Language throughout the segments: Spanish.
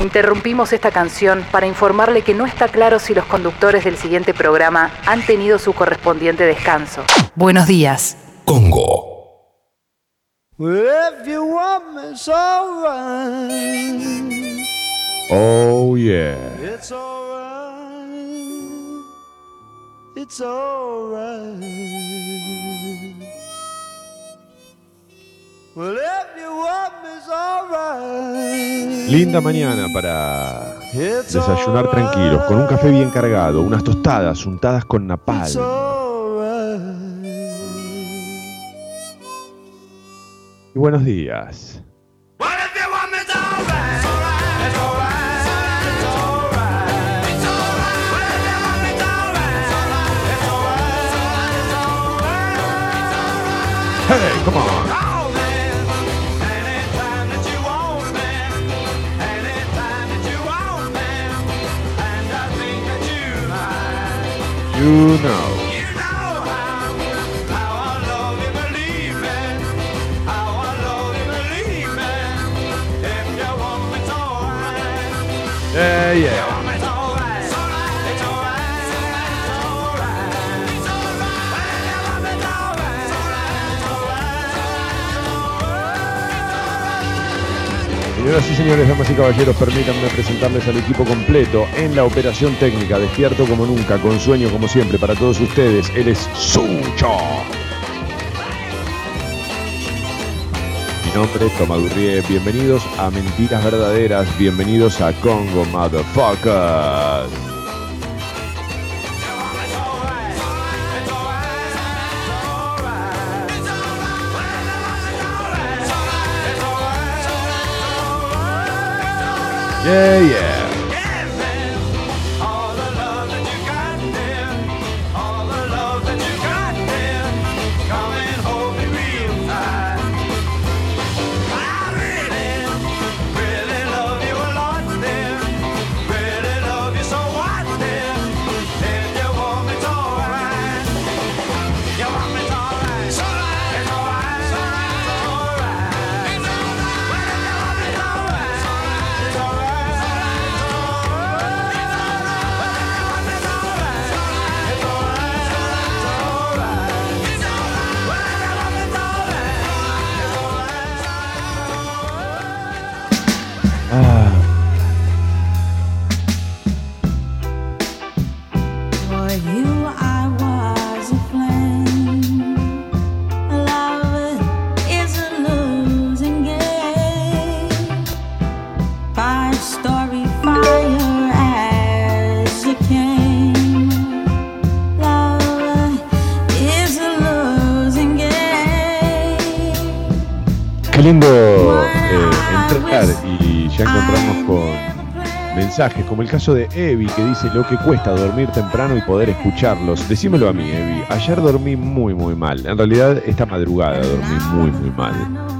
Interrumpimos esta canción para informarle que no está claro si los conductores del siguiente programa han tenido su correspondiente descanso. Buenos días. Congo. Oh yeah. It's alright. It's alright. Linda mañana para It's desayunar tranquilos, con un café bien cargado, unas tostadas untadas con napal. It's alright. Y buenos días. Well, if you it's alright. Yeah, yeah. Señoras y señores, damas y caballeros, permítanme presentarles al equipo completo en la operación técnica, despierto como nunca, con sueño como siempre, para todos ustedes, él es Sucho. Mi nombre es Tomadurrie, bienvenidos a Mentiras Verdaderas, bienvenidos a Congo Motherfuckers. Yeah, yeah. Como el caso de Evi que dice lo que cuesta dormir temprano y poder escucharlos. Decímelo a mí, Evi. Ayer dormí muy, muy mal. En realidad, esta madrugada dormí muy, muy mal.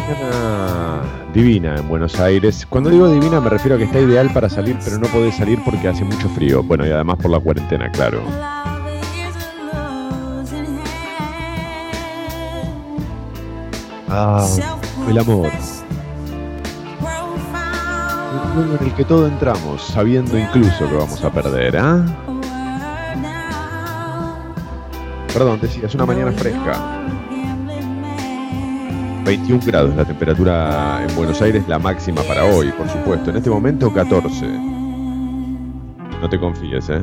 Mañana divina en Buenos Aires. Cuando digo divina me refiero a que está ideal para salir, pero no podés salir porque hace mucho frío. Bueno, y además por la cuarentena, claro. Ah, el amor. Un mundo en el que todo entramos, sabiendo incluso que vamos a perder, ¿ah? Perdón, decía, es una mañana fresca. 21 grados la temperatura en Buenos Aires, la máxima para hoy, por supuesto. En este momento 14. No te confíes, ¿eh?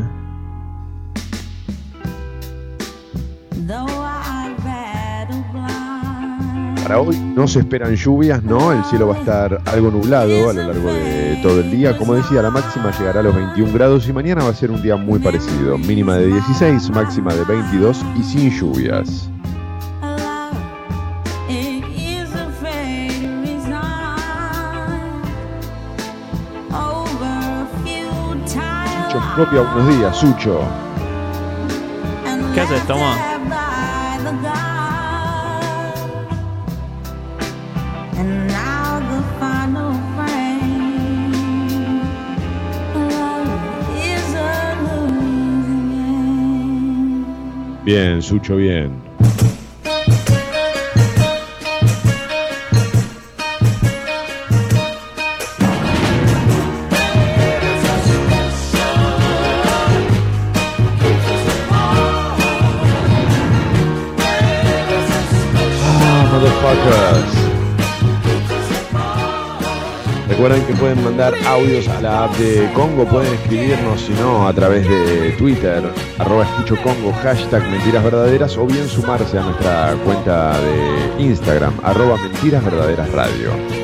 Para hoy no se esperan lluvias, no, el cielo va a estar algo nublado a lo largo de todo el día. Como decía, la máxima llegará a los 21 grados y mañana va a ser un día muy parecido. Mínima de 16, máxima de 22 y sin lluvias. propia unos días, Sucho. ¿Qué haces, Tomás? Bien, Sucho, bien. Recuerden que pueden mandar audios a la app de Congo, pueden escribirnos, si no, a través de Twitter, arroba escucho Congo, hashtag mentiras verdaderas, o bien sumarse a nuestra cuenta de Instagram, arroba mentiras verdaderas radio.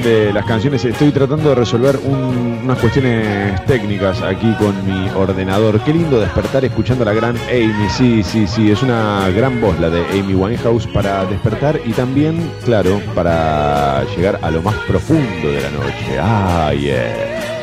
De las canciones. Estoy tratando de resolver un- unas cuestiones técnicas aquí con mi ordenador. Qué lindo despertar escuchando a la gran Amy. Sí, sí, sí, es una gran voz la de Amy Winehouse para despertar y también, claro, para llegar a lo más profundo de la noche. Ah, yeah.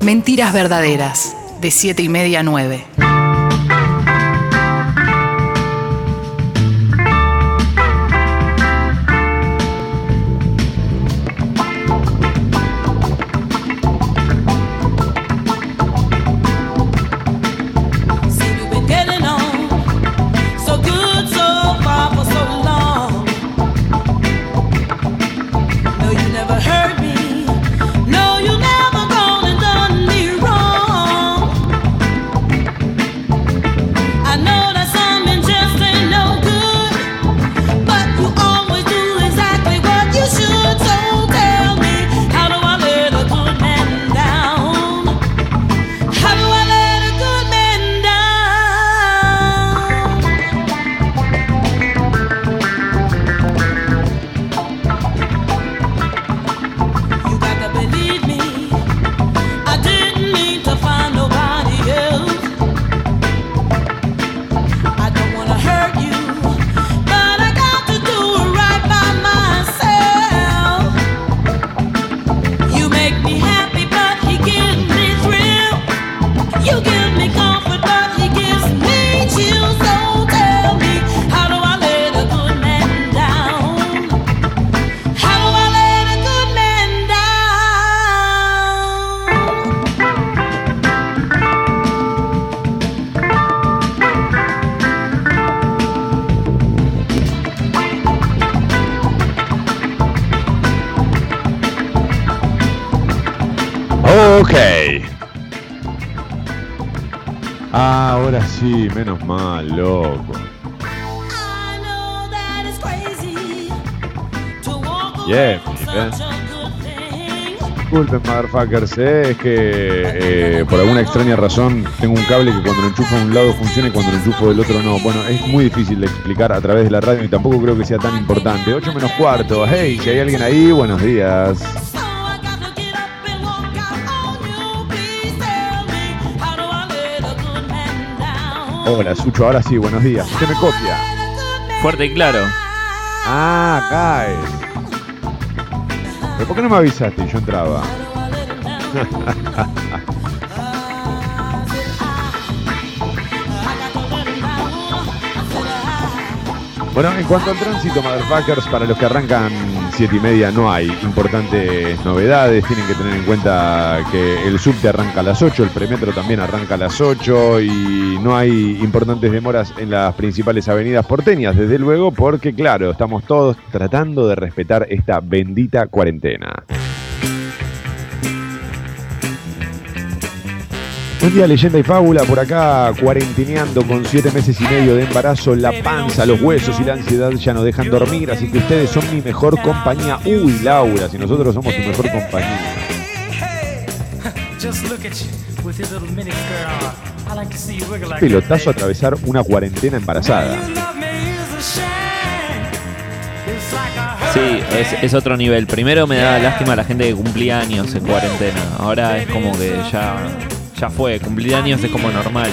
Mentiras verdaderas, de 7 y media a 9. Sí, menos mal, loco. Yeah, thing. Disculpen, motherfuckers, eh, es que eh, por alguna extraña razón tengo un cable que cuando lo enchufo a un lado funciona y cuando lo enchufo del otro no. Bueno, es muy difícil de explicar a través de la radio y tampoco creo que sea tan importante. 8 menos cuarto, hey, si hay alguien ahí, buenos días. Hola, Sucho, ahora sí, buenos días. Usted me copia. Fuerte y claro. Ah, cae. ¿Pero por qué no me avisaste? Yo entraba. Bueno, en cuanto al tránsito, motherfuckers, para los que arrancan 7 y media no hay importantes novedades. Tienen que tener en cuenta que el subte arranca a las 8, el premetro también arranca a las 8 y no hay importantes demoras en las principales avenidas porteñas, desde luego, porque claro, estamos todos tratando de respetar esta bendita cuarentena. Buen día, leyenda y fábula, por acá cuarenteneando con siete meses y medio de embarazo, la panza, los huesos y la ansiedad ya no dejan dormir, así que ustedes son mi mejor compañía. Uy, Laura, si nosotros somos tu mejor compañía. Pelotazo that, atravesar una cuarentena embarazada. a a Sí, es, es otro nivel. Primero me da lástima la gente que cumplía años en cuarentena. Ahora es como que ya, ya fue. Cumplir años es como normal.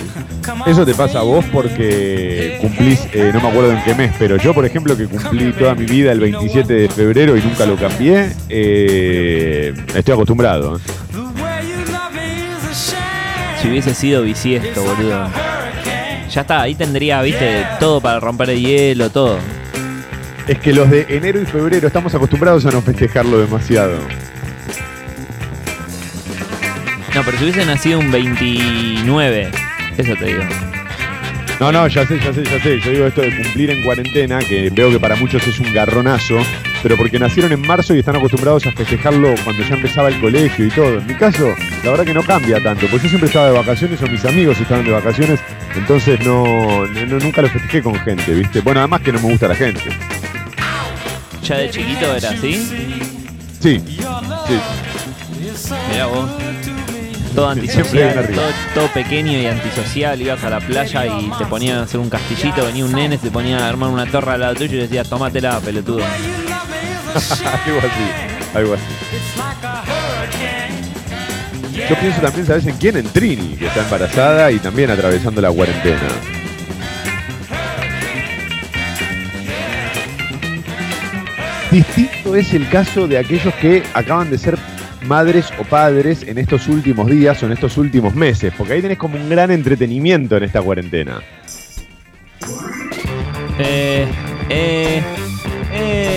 Eso te pasa a vos porque cumplís, eh, no me acuerdo en qué mes, pero yo, por ejemplo, que cumplí toda mi vida el 27 de febrero y nunca lo cambié, eh, estoy acostumbrado. Si hubiese sido bisiesto, boludo. Ya está, ahí tendría, viste, todo para romper el hielo, todo. Es que los de enero y febrero estamos acostumbrados a no festejarlo demasiado. No, pero si hubiese nacido un 29, eso te digo. No, no, ya sé, ya sé, ya sé. Yo digo esto de cumplir en cuarentena, que veo que para muchos es un garronazo, pero porque nacieron en marzo y están acostumbrados a festejarlo cuando ya empezaba el colegio y todo. En mi caso, la verdad que no cambia tanto, porque yo siempre estaba de vacaciones o mis amigos estaban de vacaciones, entonces no, no- nunca lo festejé con gente, ¿viste? Bueno, además que no me gusta la gente. ¿Ya de chiquito era así? Sí, sí. Mirá vos. Todo antisocial, todo pequeño y antisocial. Ibas a la playa y te ponían a hacer un castillito. Venía un nene, te ponía a armar una torre al lado tuyo y decía, tómatela, pelotudo. algo así, algo así. Yo pienso también, ¿sabes en quién? En Trini, que está embarazada y también atravesando la cuarentena. Distinto es el caso de aquellos que acaban de ser madres o padres en estos últimos días o en estos últimos meses? Porque ahí tenés como un gran entretenimiento en esta cuarentena. Eh, eh, eh.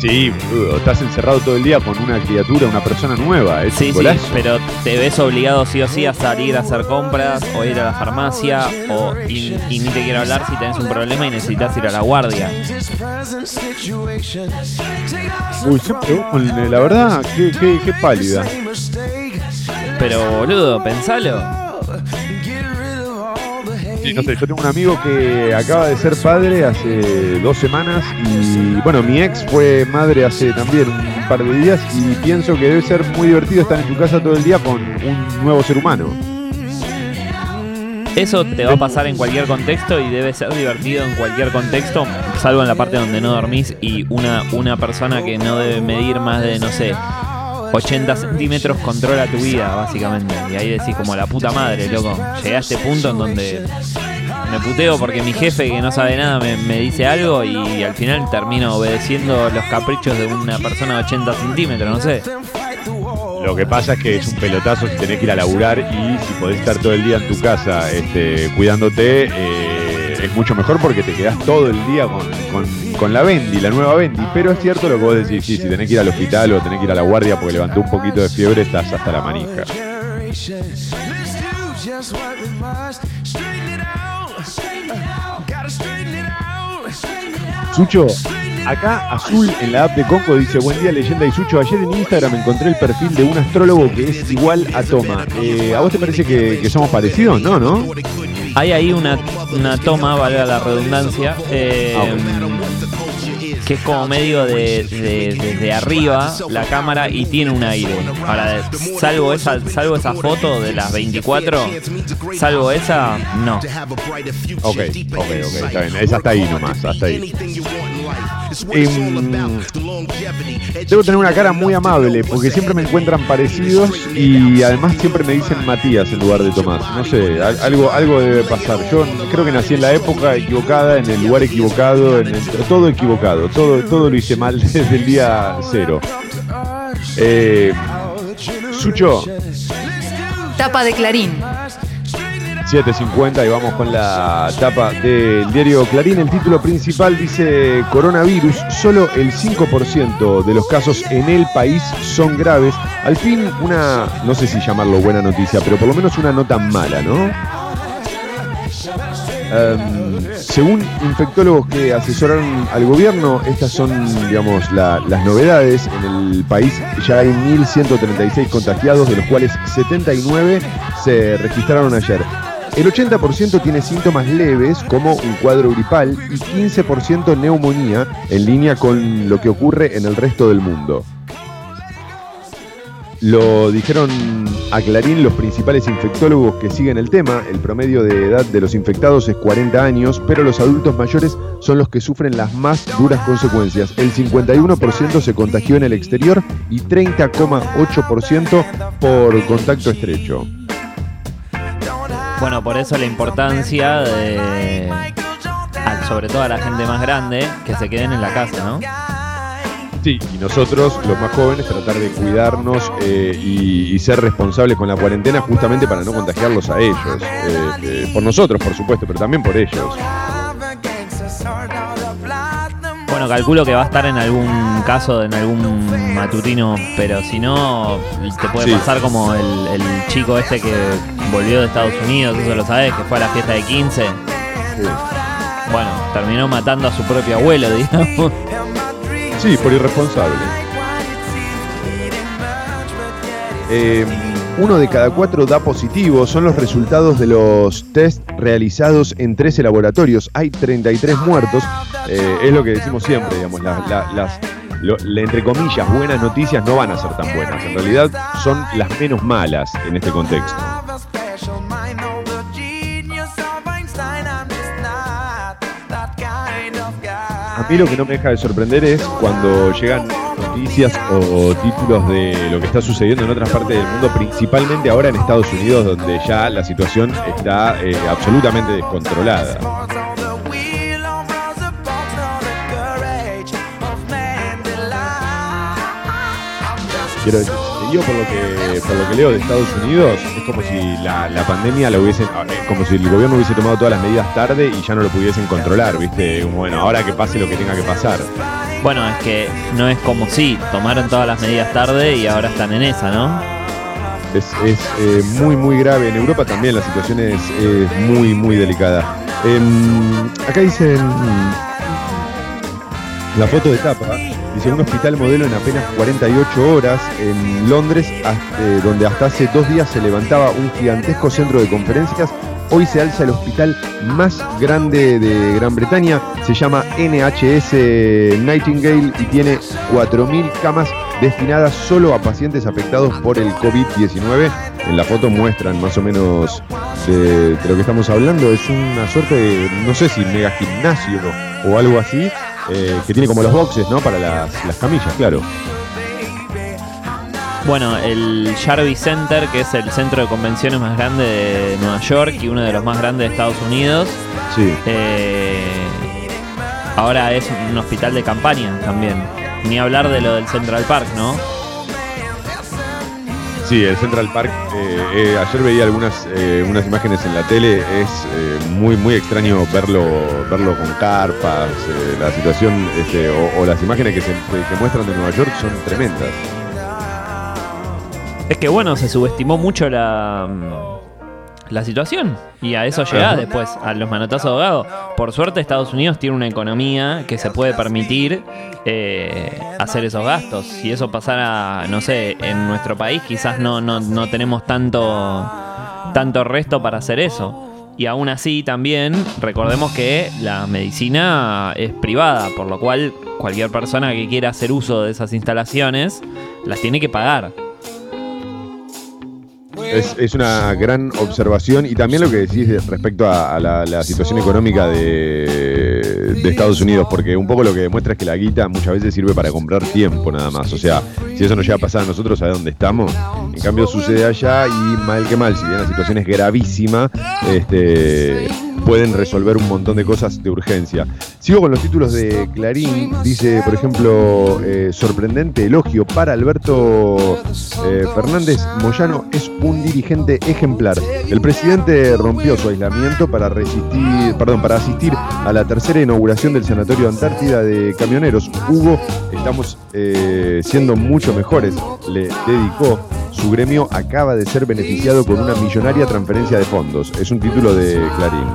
Sí, boludo, estás encerrado todo el día con una criatura, una persona nueva. Es Sí, un sí, pero te ves obligado sí o sí a salir a hacer compras o ir a la farmacia o y, y ni te quiero hablar si tenés un problema y necesitas ir a la guardia. Uy, la verdad, qué, qué, qué pálida. Pero boludo, pensalo. No sé, yo tengo un amigo que acaba de ser padre hace dos semanas y bueno, mi ex fue madre hace también un par de días y pienso que debe ser muy divertido estar en tu casa todo el día con un nuevo ser humano. Eso te va a pasar en cualquier contexto y debe ser divertido en cualquier contexto, salvo en la parte donde no dormís y una, una persona que no debe medir más de, no sé, 80 centímetros controla tu vida, básicamente. Y ahí decís como la puta madre, loco. Llegué a este punto en donde me puteo porque mi jefe que no sabe nada me, dice algo y al final termino obedeciendo los caprichos de una persona de 80 centímetros, no sé. Lo que pasa es que es un pelotazo si tenés que ir a laburar y si podés estar todo el día en tu casa este, cuidándote, eh, mucho mejor porque te quedás todo el día con, con- con la Bendy, la nueva Bendy. Pero es cierto lo que vos decís, sí, si tenés que ir al hospital o tenés que ir a la guardia porque levantó un poquito de fiebre, estás hasta la manija. Sucho, acá Azul en la app de Congo dice, buen día leyenda y Sucho, ayer en Instagram encontré el perfil de un astrólogo que es igual a Toma. Eh, ¿A vos te parece que, que somos parecidos? No, ¿no? Hay ahí una, una toma, valga la redundancia, eh, que es como medio de, de- desde arriba la cámara y tiene un aire. Ahora, salvo esa, salvo esa foto de las 24, salvo esa, no. Ok, ok, ok, está bien. Es hasta ahí nomás, hasta ahí. Em, debo tener una cara muy amable porque siempre me encuentran parecidos y además siempre me dicen Matías en lugar de Tomás. No sé, al- algo, algo debe pasar. Yo creo que nací en la época equivocada, en el lugar equivocado, en el- todo equivocado. Todo, todo lo hice mal desde el día cero. Eh, Sucho, Tapa de Clarín. 7.50 y vamos con la tapa del diario Clarín. El título principal dice coronavirus, solo el 5% de los casos en el país son graves. Al fin una, no sé si llamarlo buena noticia, pero por lo menos una no tan mala, ¿no? Em, según infectólogos que asesoraron al gobierno, estas son, digamos, la- las novedades. En el país ya hay 1.136 contagiados, de los cuales 79 se registraron ayer. El 80% tiene síntomas leves como un cuadro gripal y 15% neumonía, en línea con lo que ocurre en el resto del mundo. Lo dijeron a Clarín los principales infectólogos que siguen el tema. El promedio de edad de los infectados es 40 años, pero los adultos mayores son los que sufren las más duras consecuencias. El 51% se contagió en el exterior y 30,8% por contacto estrecho. Bueno, por eso la importancia de, sobre todo a la gente más grande, que se queden en la casa, ¿no? Sí, y nosotros, los más jóvenes, tratar de cuidarnos eh, y, y ser responsables con la cuarentena justamente para no contagiarlos a ellos. Eh, eh, por nosotros, por supuesto, pero también por ellos. Bueno, calculo que va a estar en algún caso, en algún matutino, pero si no, te puede Sí. pasar como el, el chico este que volvió de Estados Unidos, eso lo sabes, que fue a la fiesta de 15. Sí. Bueno, terminó matando a su propio abuelo, digamos. Sí, por irresponsable. Eh, uno de cada cuatro da positivo. Son los resultados de los test realizados en 13 laboratorios. Hay 33 muertos. Eh, es lo que decimos siempre, digamos. la- la- las, entre comillas, buenas noticias no van a ser tan buenas. En realidad son las menos malas en este contexto. A mí lo que no me deja de sorprender es cuando llegan noticias o títulos de lo que está sucediendo en otras partes del mundo, principalmente ahora en Estados Unidos, donde ya la situación está eh, absolutamente descontrolada. Yo por lo que por lo que leo de Estados Unidos, es como si la, la pandemia la hubiesen, ah, eh, como si el gobierno hubiese tomado todas las medidas tarde y ya no lo pudiesen controlar, ¿viste? Como, Bueno, ahora que pase lo que tenga que pasar. Bueno, es que no es como si tomaron todas las medidas tarde y ahora están en esa, ¿no? Es, es, eh, muy, muy grave. En Europa también la situación es, es muy, muy delicada. Em, acá dicen la foto de tapa. Dice un hospital modelo en apenas 48 horas en Londres, eh, donde hasta hace dos días se levantaba un gigantesco centro de conferencias. Hoy se alza el hospital más grande de Gran Bretaña. Se llama NHS Nightingale y tiene 4.000 camas destinadas solo a pacientes afectados por el COVID-19. En la foto muestran más o menos de, de lo que estamos hablando. Es una suerte de, no sé si mega gimnasio o algo así, eh, que tiene como los boxes, ¿no? Para las, las camillas, claro. Bueno, el Jarvis Center, que es el centro de convenciones más grande de Nueva York y uno de los más grandes de Estados Unidos, Sí. eh, ahora es un hospital de campaña también. Ni hablar de lo del Central Park, ¿no? Sí, el Central Park. eh, eh, ayer veía algunas eh, unas imágenes en la tele. Es eh, muy muy extraño verlo verlo con carpas. eh, la situación este, o, o las imágenes que se que muestran de Nueva York son tremendas. Es que bueno, se subestimó mucho la, mm, la situación y a eso llega Ajá. después, a los manotazos de ahogado. Por suerte Estados Unidos tiene una economía que se puede permitir eh, hacer esos gastos. Si eso pasara, no sé, en nuestro país quizás no, no, no tenemos tanto, tanto resto para hacer eso. Y aún así también recordemos que la medicina es privada, por lo cual cualquier persona que quiera hacer uso de esas instalaciones las tiene que pagar. Es, es una gran observación y también lo que decís de- respecto a, la situación económica de, de Estados Unidos, porque un poco lo que demuestra es que la guita muchas veces sirve para comprar tiempo nada más. O sea, si eso nos llega a pasar a nosotros, ¿a dónde estamos? En cambio sucede allá y mal que mal, si bien la situación es gravísima, este, pueden resolver un montón de cosas de urgencia. Sigo con los títulos de Clarín, dice por ejemplo, eh, sorprendente elogio para Alberto eh, Fernández Moyano es un dirigente ejemplar. El presidente rompió su aislamiento para resistir, perdón, para asistir a la tercera inauguración del Sanatorio Antártida de Camioneros. Hugo, estamos eh, siendo mucho mejores, le dedicó. Su gremio acaba de ser beneficiado con una millonaria transferencia de fondos. Es un título de Clarín.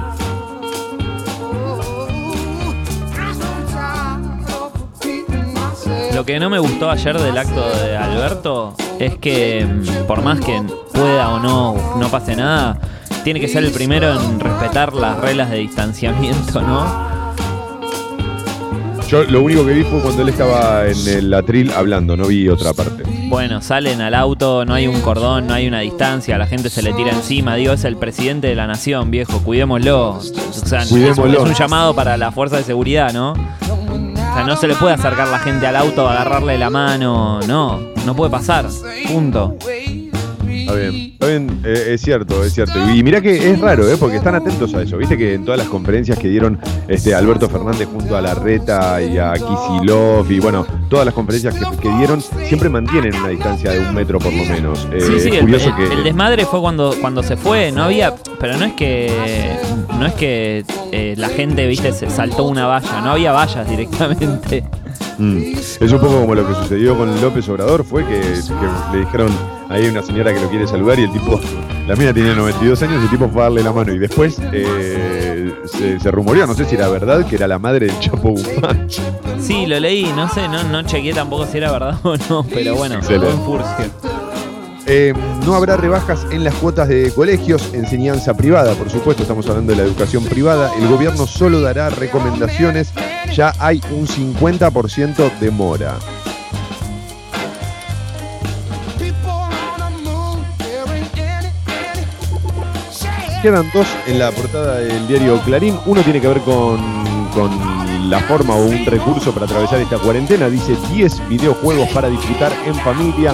Lo que no me gustó ayer del acto de Alberto es que mm, por más que pueda o no no pase nada, tiene que ser el primero en respetar las reglas de distanciamiento, ¿no? Yo lo único que vi fue cuando él estaba en el atril hablando, no vi otra parte. Bueno, salen al auto, no hay un cordón, no hay una distancia, la gente se le tira encima. Digo, es el presidente de la nación, viejo, cuidémoslo. O sea, Cuidémoslo. es un llamado para la fuerza de seguridad, ¿no? O sea, no se le puede acercar la gente al auto, agarrarle la mano, no, no puede pasar, punto. Está bien, está bien, eh, es cierto, es cierto. Y mira que es raro, ¿eh? porque están atentos a eso. Viste que en todas las conferencias que dieron este Alberto Fernández junto a Larreta y a Kisilov y bueno, todas las conferencias que, que dieron siempre mantienen una distancia de un metro por lo menos. Eh, Sí, sí, es el, curioso el- que. el desmadre fue cuando, cuando se fue, no había, pero no es que no es que eh, la gente, viste, se saltó una valla, no había vallas directamente. Mm. Es un poco como lo que sucedió con López Obrador, fue que, que le dijeron ahí a una señora que lo quiere saludar y el tipo, la mina tenía 92 años y el tipo fue a darle la mano y después eh, se, se rumoreó, no sé si era verdad, que era la madre del Chapo Guzmán. Sí, lo leí, no sé, no, no chequeé tampoco si era verdad o no, pero bueno, Excelente. buen furcio. Eh, no habrá rebajas en las cuotas de colegios, enseñanza privada, por supuesto, estamos hablando de la educación privada. El gobierno solo dará recomendaciones, ya hay un 50% de mora. Quedan dos en la portada del diario Clarín. Uno tiene que ver con, con la forma o un recurso para atravesar esta cuarentena. Dice 10 videojuegos para disfrutar en familia,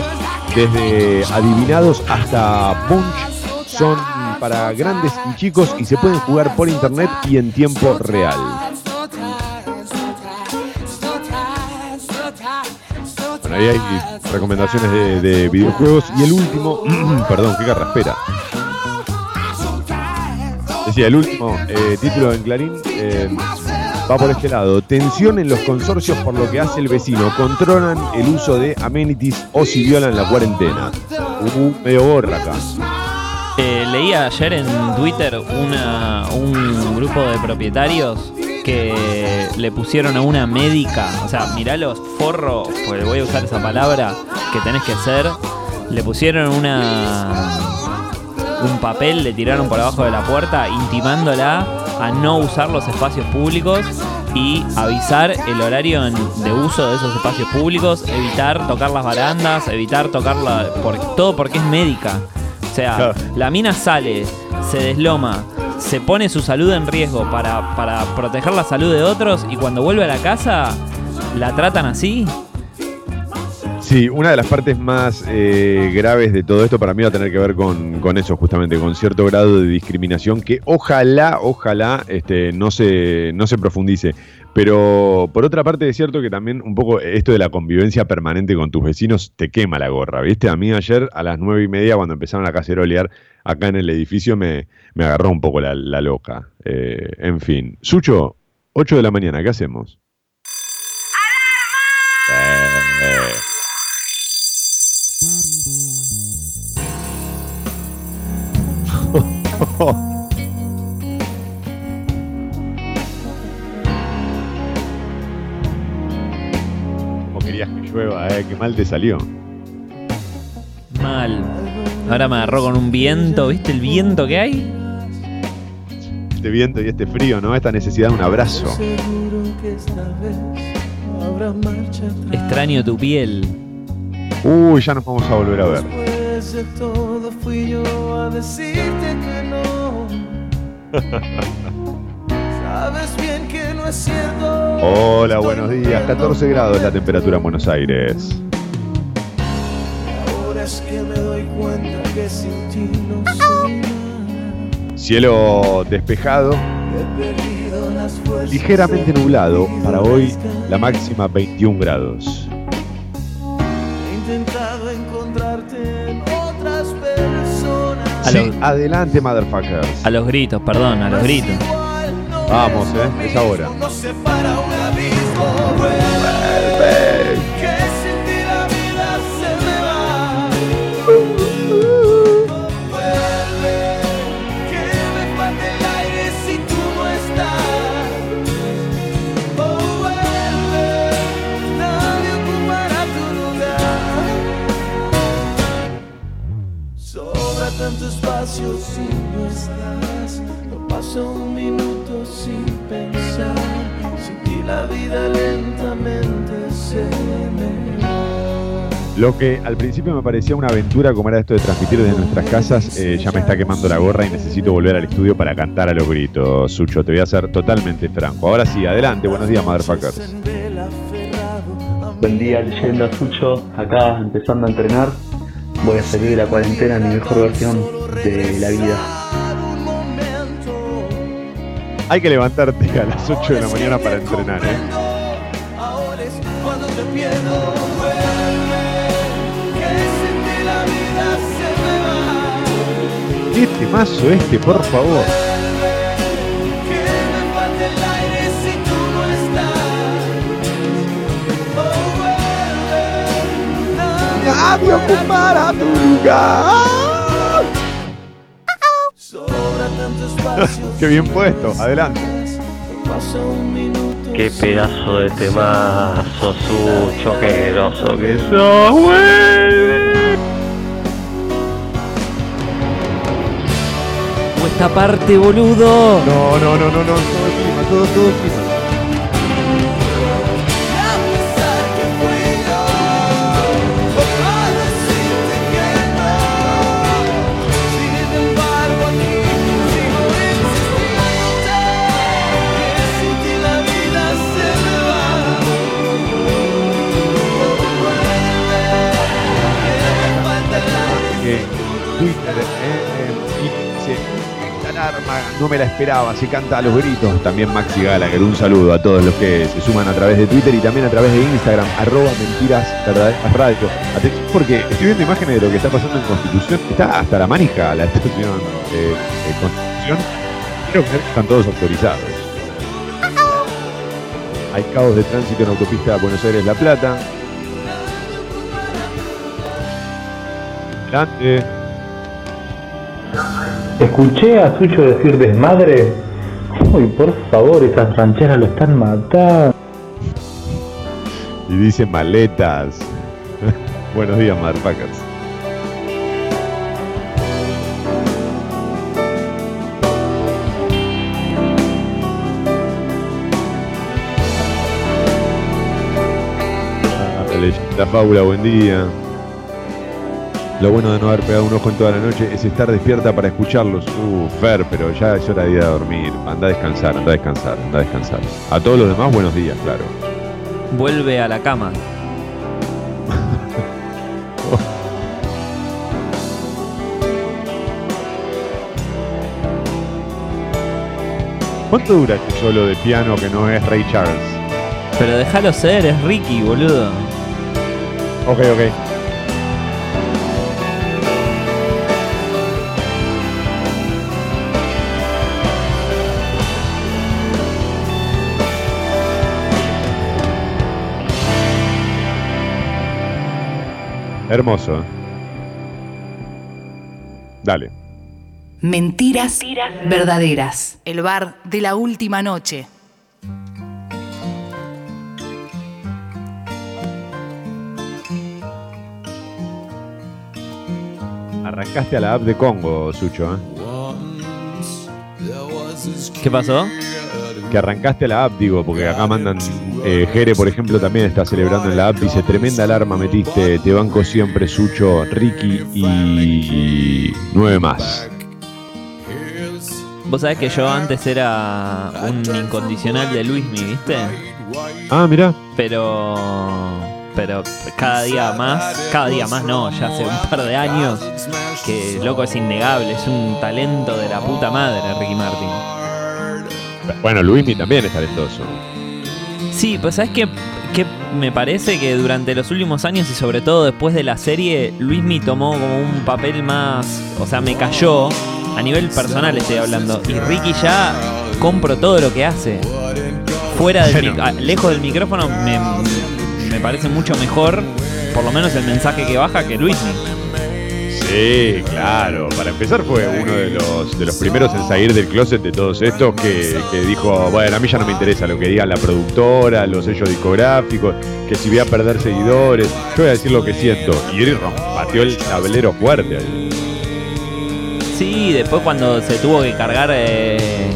desde adivinados hasta punch. Son para grandes y chicos y se pueden jugar por internet y en tiempo real. Bueno, ahí hay recomendaciones de, de videojuegos. Y el último, perdón, qué carraspera. Decía, el último eh, título en Clarín eh, va por este lado. Tensión en los consorcios por lo que hace el vecino. Controlan el uso de amenities o si violan la cuarentena. Uh, medio borra acá. Eh, leía ayer en Twitter un grupo de propietarios que le pusieron a una médica, o sea, mirá los forros, pues voy a usar esa palabra, que tenés que hacer, le pusieron una un papel, le tiraron por abajo de la puerta, intimándola a no usar los espacios públicos y avisar el horario de uso de esos espacios públicos, evitar tocar las barandas, evitar tocar la, por, todo porque es médica. O sea, Claro. la mina sale, se desloma, se pone su salud en riesgo para, para proteger la salud de otros y cuando vuelve a la casa la tratan así. Sí, una de las partes más eh, graves de todo esto para mí va a tener que ver con, con eso, justamente, con cierto grado de discriminación que ojalá, ojalá este, no, se, no se profundice. Pero por otra parte es cierto que también un poco esto de la convivencia permanente con tus vecinos te quema la gorra, ¿viste? A mí ayer a las nueve y media cuando empezaron a cacerolear acá en el edificio me, me agarró un poco la, loca. Eh, en fin. Sucho, 8 de la mañana, ¿qué hacemos? Como querías que llueva, eh, qué mal te salió. Mal. Ahora me agarró con un viento, ¿viste el viento que hay? Este viento y este frío, ¿no? Esta necesidad de un abrazo. Extraño tu piel. Uy, ya nos vamos a volver a ver. Después de todo fui yo a decirte que no. Sabes bien que no es cierto. Hola, buenos días. 14 grados la temperatura en Buenos Aires. Ahora es que me doy cuenta que sin ti no soy nada. Cielo despejado, ligeramente nublado. Para hoy la máxima 21 grados. A Sí, los- adelante, motherfuckers. A los gritos, perdón, a los gritos. Vamos, eh, es ahora. Espacio si no estás. No paso un minuto sin pensar. Sin ti la vida lentamente se me va. Lo que al principio me parecía una aventura como era esto de transmitir desde nuestras casas, eh, ya me está quemando la gorra y necesito volver al estudio para cantar a los gritos. Sucho, te voy a ser totalmente franco. Ahora sí, adelante, buenos días, motherfuckers. Buen día, leyenda Sucho, acá empezando a entrenar. Voy a salir de la cuarentena en mi mejor versión de la vida. Hay que levantarte a las 8 de la mañana para entrenar, ¿eh? ¿Qué temazo este, por favor? Que me falte el aire si tú no estás. Oh, vuelve. Nadie ocupará tu lugar. Qué bien puesto, adelante. Qué pedazo de temazo, sucho, qué groso que sos, güey. O esta parte, boludo. No, no, no, no, no, todo clima, todo, todo clima. No me la esperaba, se canta a los gritos. También Maxi Gallagher, un saludo a todos los que se suman a través de Twitter y también a través de Instagram, arroba mentiras radio. Porque estoy viendo imágenes de lo que está pasando en Constitución. Está hasta la manija la estación de, de Constitución. Creo que están todos autorizados. Hay caos de tránsito en autopista Buenos Aires-La Plata. Adelante. Escuché a Sucho decir desmadre. Uy, por favor, esas rancheras lo están matando. Y dice maletas. Buenos días, motherfuckers. Ah, Leyenda Paula, buen día. Lo bueno de no haber pegado un ojo en toda la noche es estar despierta para escucharlos. Uh, Fer, pero ya es hora de ir a dormir. Anda a descansar, anda a descansar, anda a descansar. A todos los demás, buenos días, claro. Vuelve a la cama. ¿Cuánto dura este solo de piano que no es Ray Charles? Pero déjalo ser, es Ricky, boludo. Ok, ok. Hermoso. Dale. Mentiras verdaderas. El bar de la última noche. Arrancaste a la app de Congo, Sucho, ¿eh? ¿Qué pasó? Que arrancaste a la app, digo, porque acá mandan. Eh, Jere, por ejemplo, también está celebrando en la app. Dice: Tremenda alarma metiste, te banco siempre, Sucho, Ricky y. nueve más. Vos sabés que yo antes era un incondicional de Luismi, ¿viste? Ah, mirá. Pero. Pero cada día más, cada día más no, ya hace un par de años que loco es innegable, es un talento de la puta madre Ricky Martin. Bueno, Luismi también es talentoso. Sí, pues sabes que, me parece que durante los últimos años y sobre todo después de la serie, Luismi tomó como un papel más, o sea, me cayó a nivel personal estoy hablando y Ricky ya compro todo lo que hace. Fuera del Bueno. lejos del micrófono me, me parece mucho mejor, por lo menos el mensaje que baja que Luismi. Sí, claro. Para empezar fue uno de los, de los primeros en salir del closet de todos estos que, que dijo, bueno, a mí ya no me interesa lo que diga la productora, los sellos discográficos, que si voy a perder seguidores, yo voy a decir lo que siento. Y él pateó el tablero fuerte ahí. Sí, después cuando se tuvo que cargar, eh,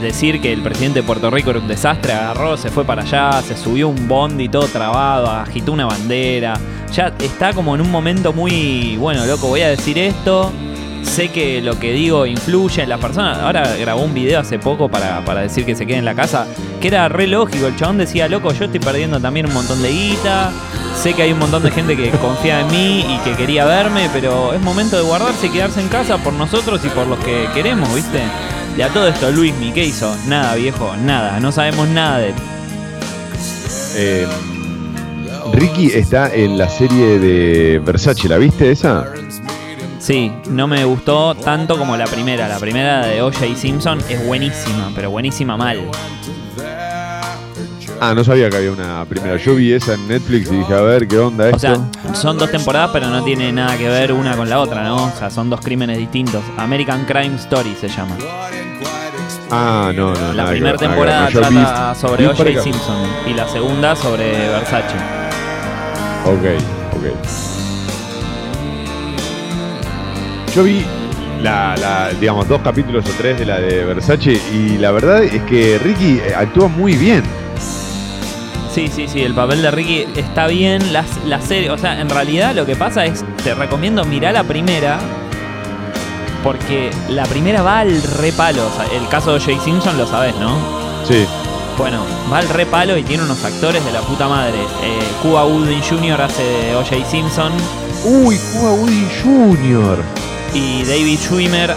decir que el presidente de Puerto Rico era un desastre, agarró, se fue para allá, se subió un bondi todo trabado, agitó una bandera. Ya está como en un momento muy, bueno, loco, voy a decir esto. Sé que lo que digo influye en las personas. Ahora grabó un video hace poco para, para decir que se quede en la casa, que era re lógico. El chabón decía, loco, yo estoy perdiendo también un montón de guita. Sé que hay un montón de gente que confía en mí y que quería verme, pero es momento de guardarse y quedarse en casa por nosotros y por los que queremos, ¿viste? Y a todo esto, Luismi, ¿qué hizo? Nada, viejo, nada. No sabemos nada de él. Eh, Ricky está en la serie de Versace, ¿la viste esa? Sí, no me gustó tanto como la primera. La primera de O.J. Simpson es buenísima, pero buenísima mal. Ah, no sabía que había una primera. Yo vi esa en Netflix y dije, a ver, ¿qué onda esto? O sea, son dos temporadas, pero no tiene nada que ver una con la otra, ¿no? O sea, son dos crímenes distintos. American Crime Story se llama. ah, no, no. La primera temporada ver. Trata sobre vi par O.J. Simpson y la segunda sobre Versace. Ok, ok. Yo vi la, la, digamos, dos capítulos o tres de la de Versace y la verdad es que Ricky eh, actúa muy bien. Sí, sí, sí, el papel de Ricky está bien. La, la serie, o sea, en realidad lo que pasa es, te recomiendo mirar la primera. Porque la primera va al repalo. O sea, el caso de O.J. Simpson lo sabes, ¿no? Sí. Bueno, va al repalo y tiene unos actores de la puta madre. Eh, Cuba Gooding Jr. hace de O.J. Simpson Uy, Cuba Woody Jr. y David Schwimmer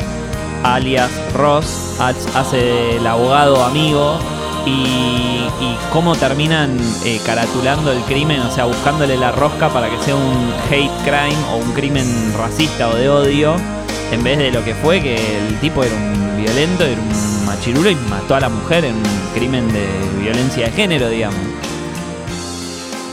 alias Ross, hace el abogado amigo y, y cómo terminan eh, caratulando el crimen, o sea, buscándole la rosca para que sea un hate crime o un crimen racista o de odio, en vez de lo que fue que el tipo era un violento, era un y mató a la mujer en un crimen de violencia de género, digamos.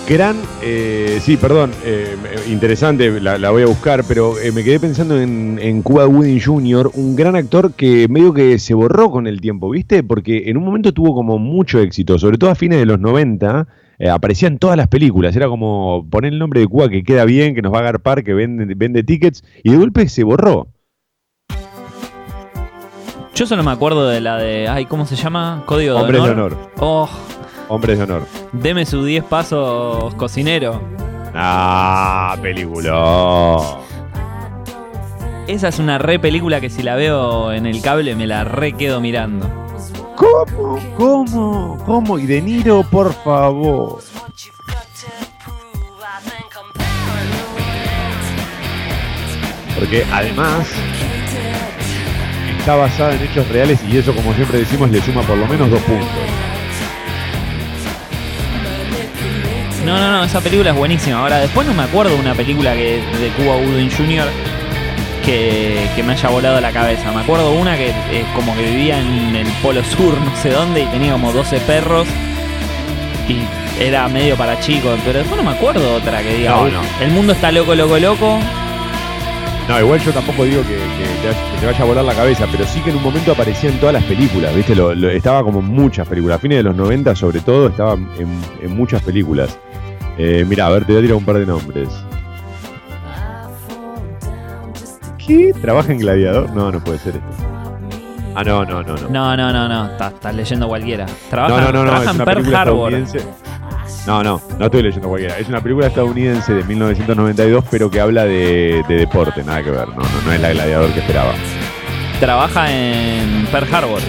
Gran, eh, sí, perdón, eh, interesante, la, voy a buscar, pero eh, me quedé pensando en, Cuba Gooding Jr., un gran actor que medio que se borró con el tiempo, ¿viste? Porque en un momento tuvo como mucho éxito, sobre todo a fines de los 90, eh, aparecía en todas las películas, era como poner el nombre de Cuba que queda bien, que nos va a agarpar, que vende tickets, y de golpe se borró. Yo solo me acuerdo de la de, ay, ¿cómo se llama? Código de Hombres de honor. honor. Oh, Hombres de honor. deme sus 10 pasos, cocinero. Ah, película. Esa es una re película que si la veo en el cable me la re quedo mirando. ¿Cómo? ¿Cómo? ¿Cómo? Y De Niro, por favor. Porque además está basada en hechos reales y eso, como siempre decimos, le suma por lo menos dos puntos. No, no, no, esa película es buenísima. Ahora, después no me acuerdo de una película que de Cuba Gooding Jr. Que, que me haya volado la cabeza. Me acuerdo una que es como que vivía en el Polo Sur, no sé dónde, y tenía como 12 perros. Y era medio para chicos, pero después no me acuerdo otra que diga, No, "Uy, no. el mundo está loco, loco, loco. No, igual yo tampoco digo que, te, vaya- a volar la cabeza, pero sí que en un momento aparecía en todas las películas, ¿viste? Lo- estaba como en muchas películas. A fines de los 90, sobre todo, estaba en, muchas películas. Eh, mira, a ver, te voy a tirar un par de nombres. ¿Qué? ¿Trabaja en Gladiador? No, no puede ser esto. Ah, no, no, no, no. No, no, no, no, estás estás leyendo cualquiera. Trabaja, no, no, no, trabaja en Pearl Harbor. No, no, no estoy leyendo cualquiera. Es una película estadounidense de 1992, pero que habla de, de deporte, nada que ver. No, no, no es la gladiador que esperaba. Trabaja en Pearl Harbor.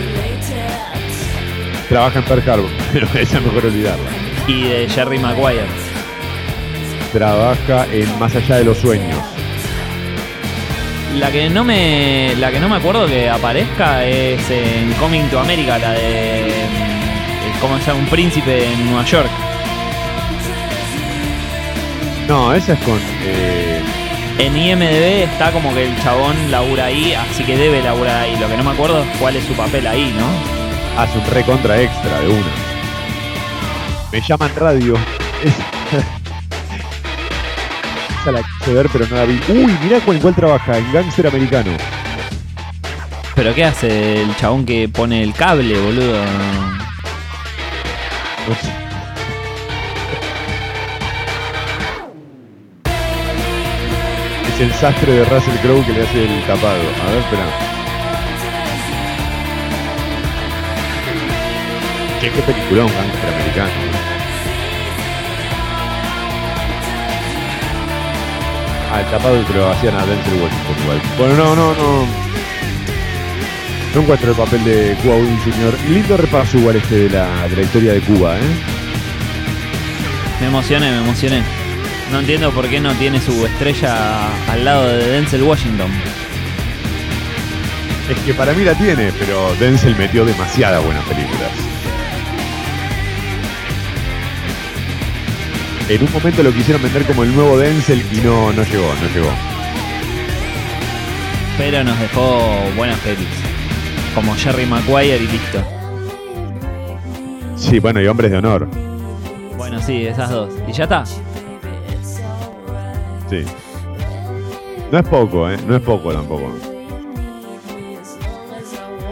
Trabaja en Pearl Harbor, pero esa es mejor olvidarla. Y de Jerry Maguire. Trabaja en Más allá de los sueños. La que no me. La que no me acuerdo que aparezca es en Coming to America, la de. eh, ¿Cómo se llama? Un príncipe en Nueva York. No, esa es con. eh, En IMDB está como que el chabón labura ahí, así que debe laburar ahí. Lo que no me acuerdo es cuál es su papel ahí, ¿no? hace un recontra extra de una. Me llaman radio. Es- La quise ver, pero no la vi. Uy, mirá con cuál trabaja, en Gangster Americano. Pero ¿qué hace el chabón que pone el cable, boludo? Es el sastre de Russell Crowe que le hace el tapado. A ver, espera. Qué, qué peliculón, Gangster Americano. Ah, tapado que lo hacían a Denzel Washington igual. Bueno, no, no, no. No encuentro el papel de Cuba Gooding Jr. Lindo repaso igual este de la, de la historia de Cuba, ¿eh? Me emocioné, me emocioné. No entiendo por qué no tiene su estrella al lado de Denzel Washington. Es que para mí la tiene, pero Denzel metió demasiadas buenas películas. En un momento lo quisieron vender como el nuevo Denzel y no, no llegó, no llegó. Pero nos dejó buenas pelis. Como Jerry Maguire y listo. Sí, bueno, y Hombres de Honor. Bueno, sí, esas dos. Y ya está. Sí. No es poco, ¿eh? No es poco tampoco.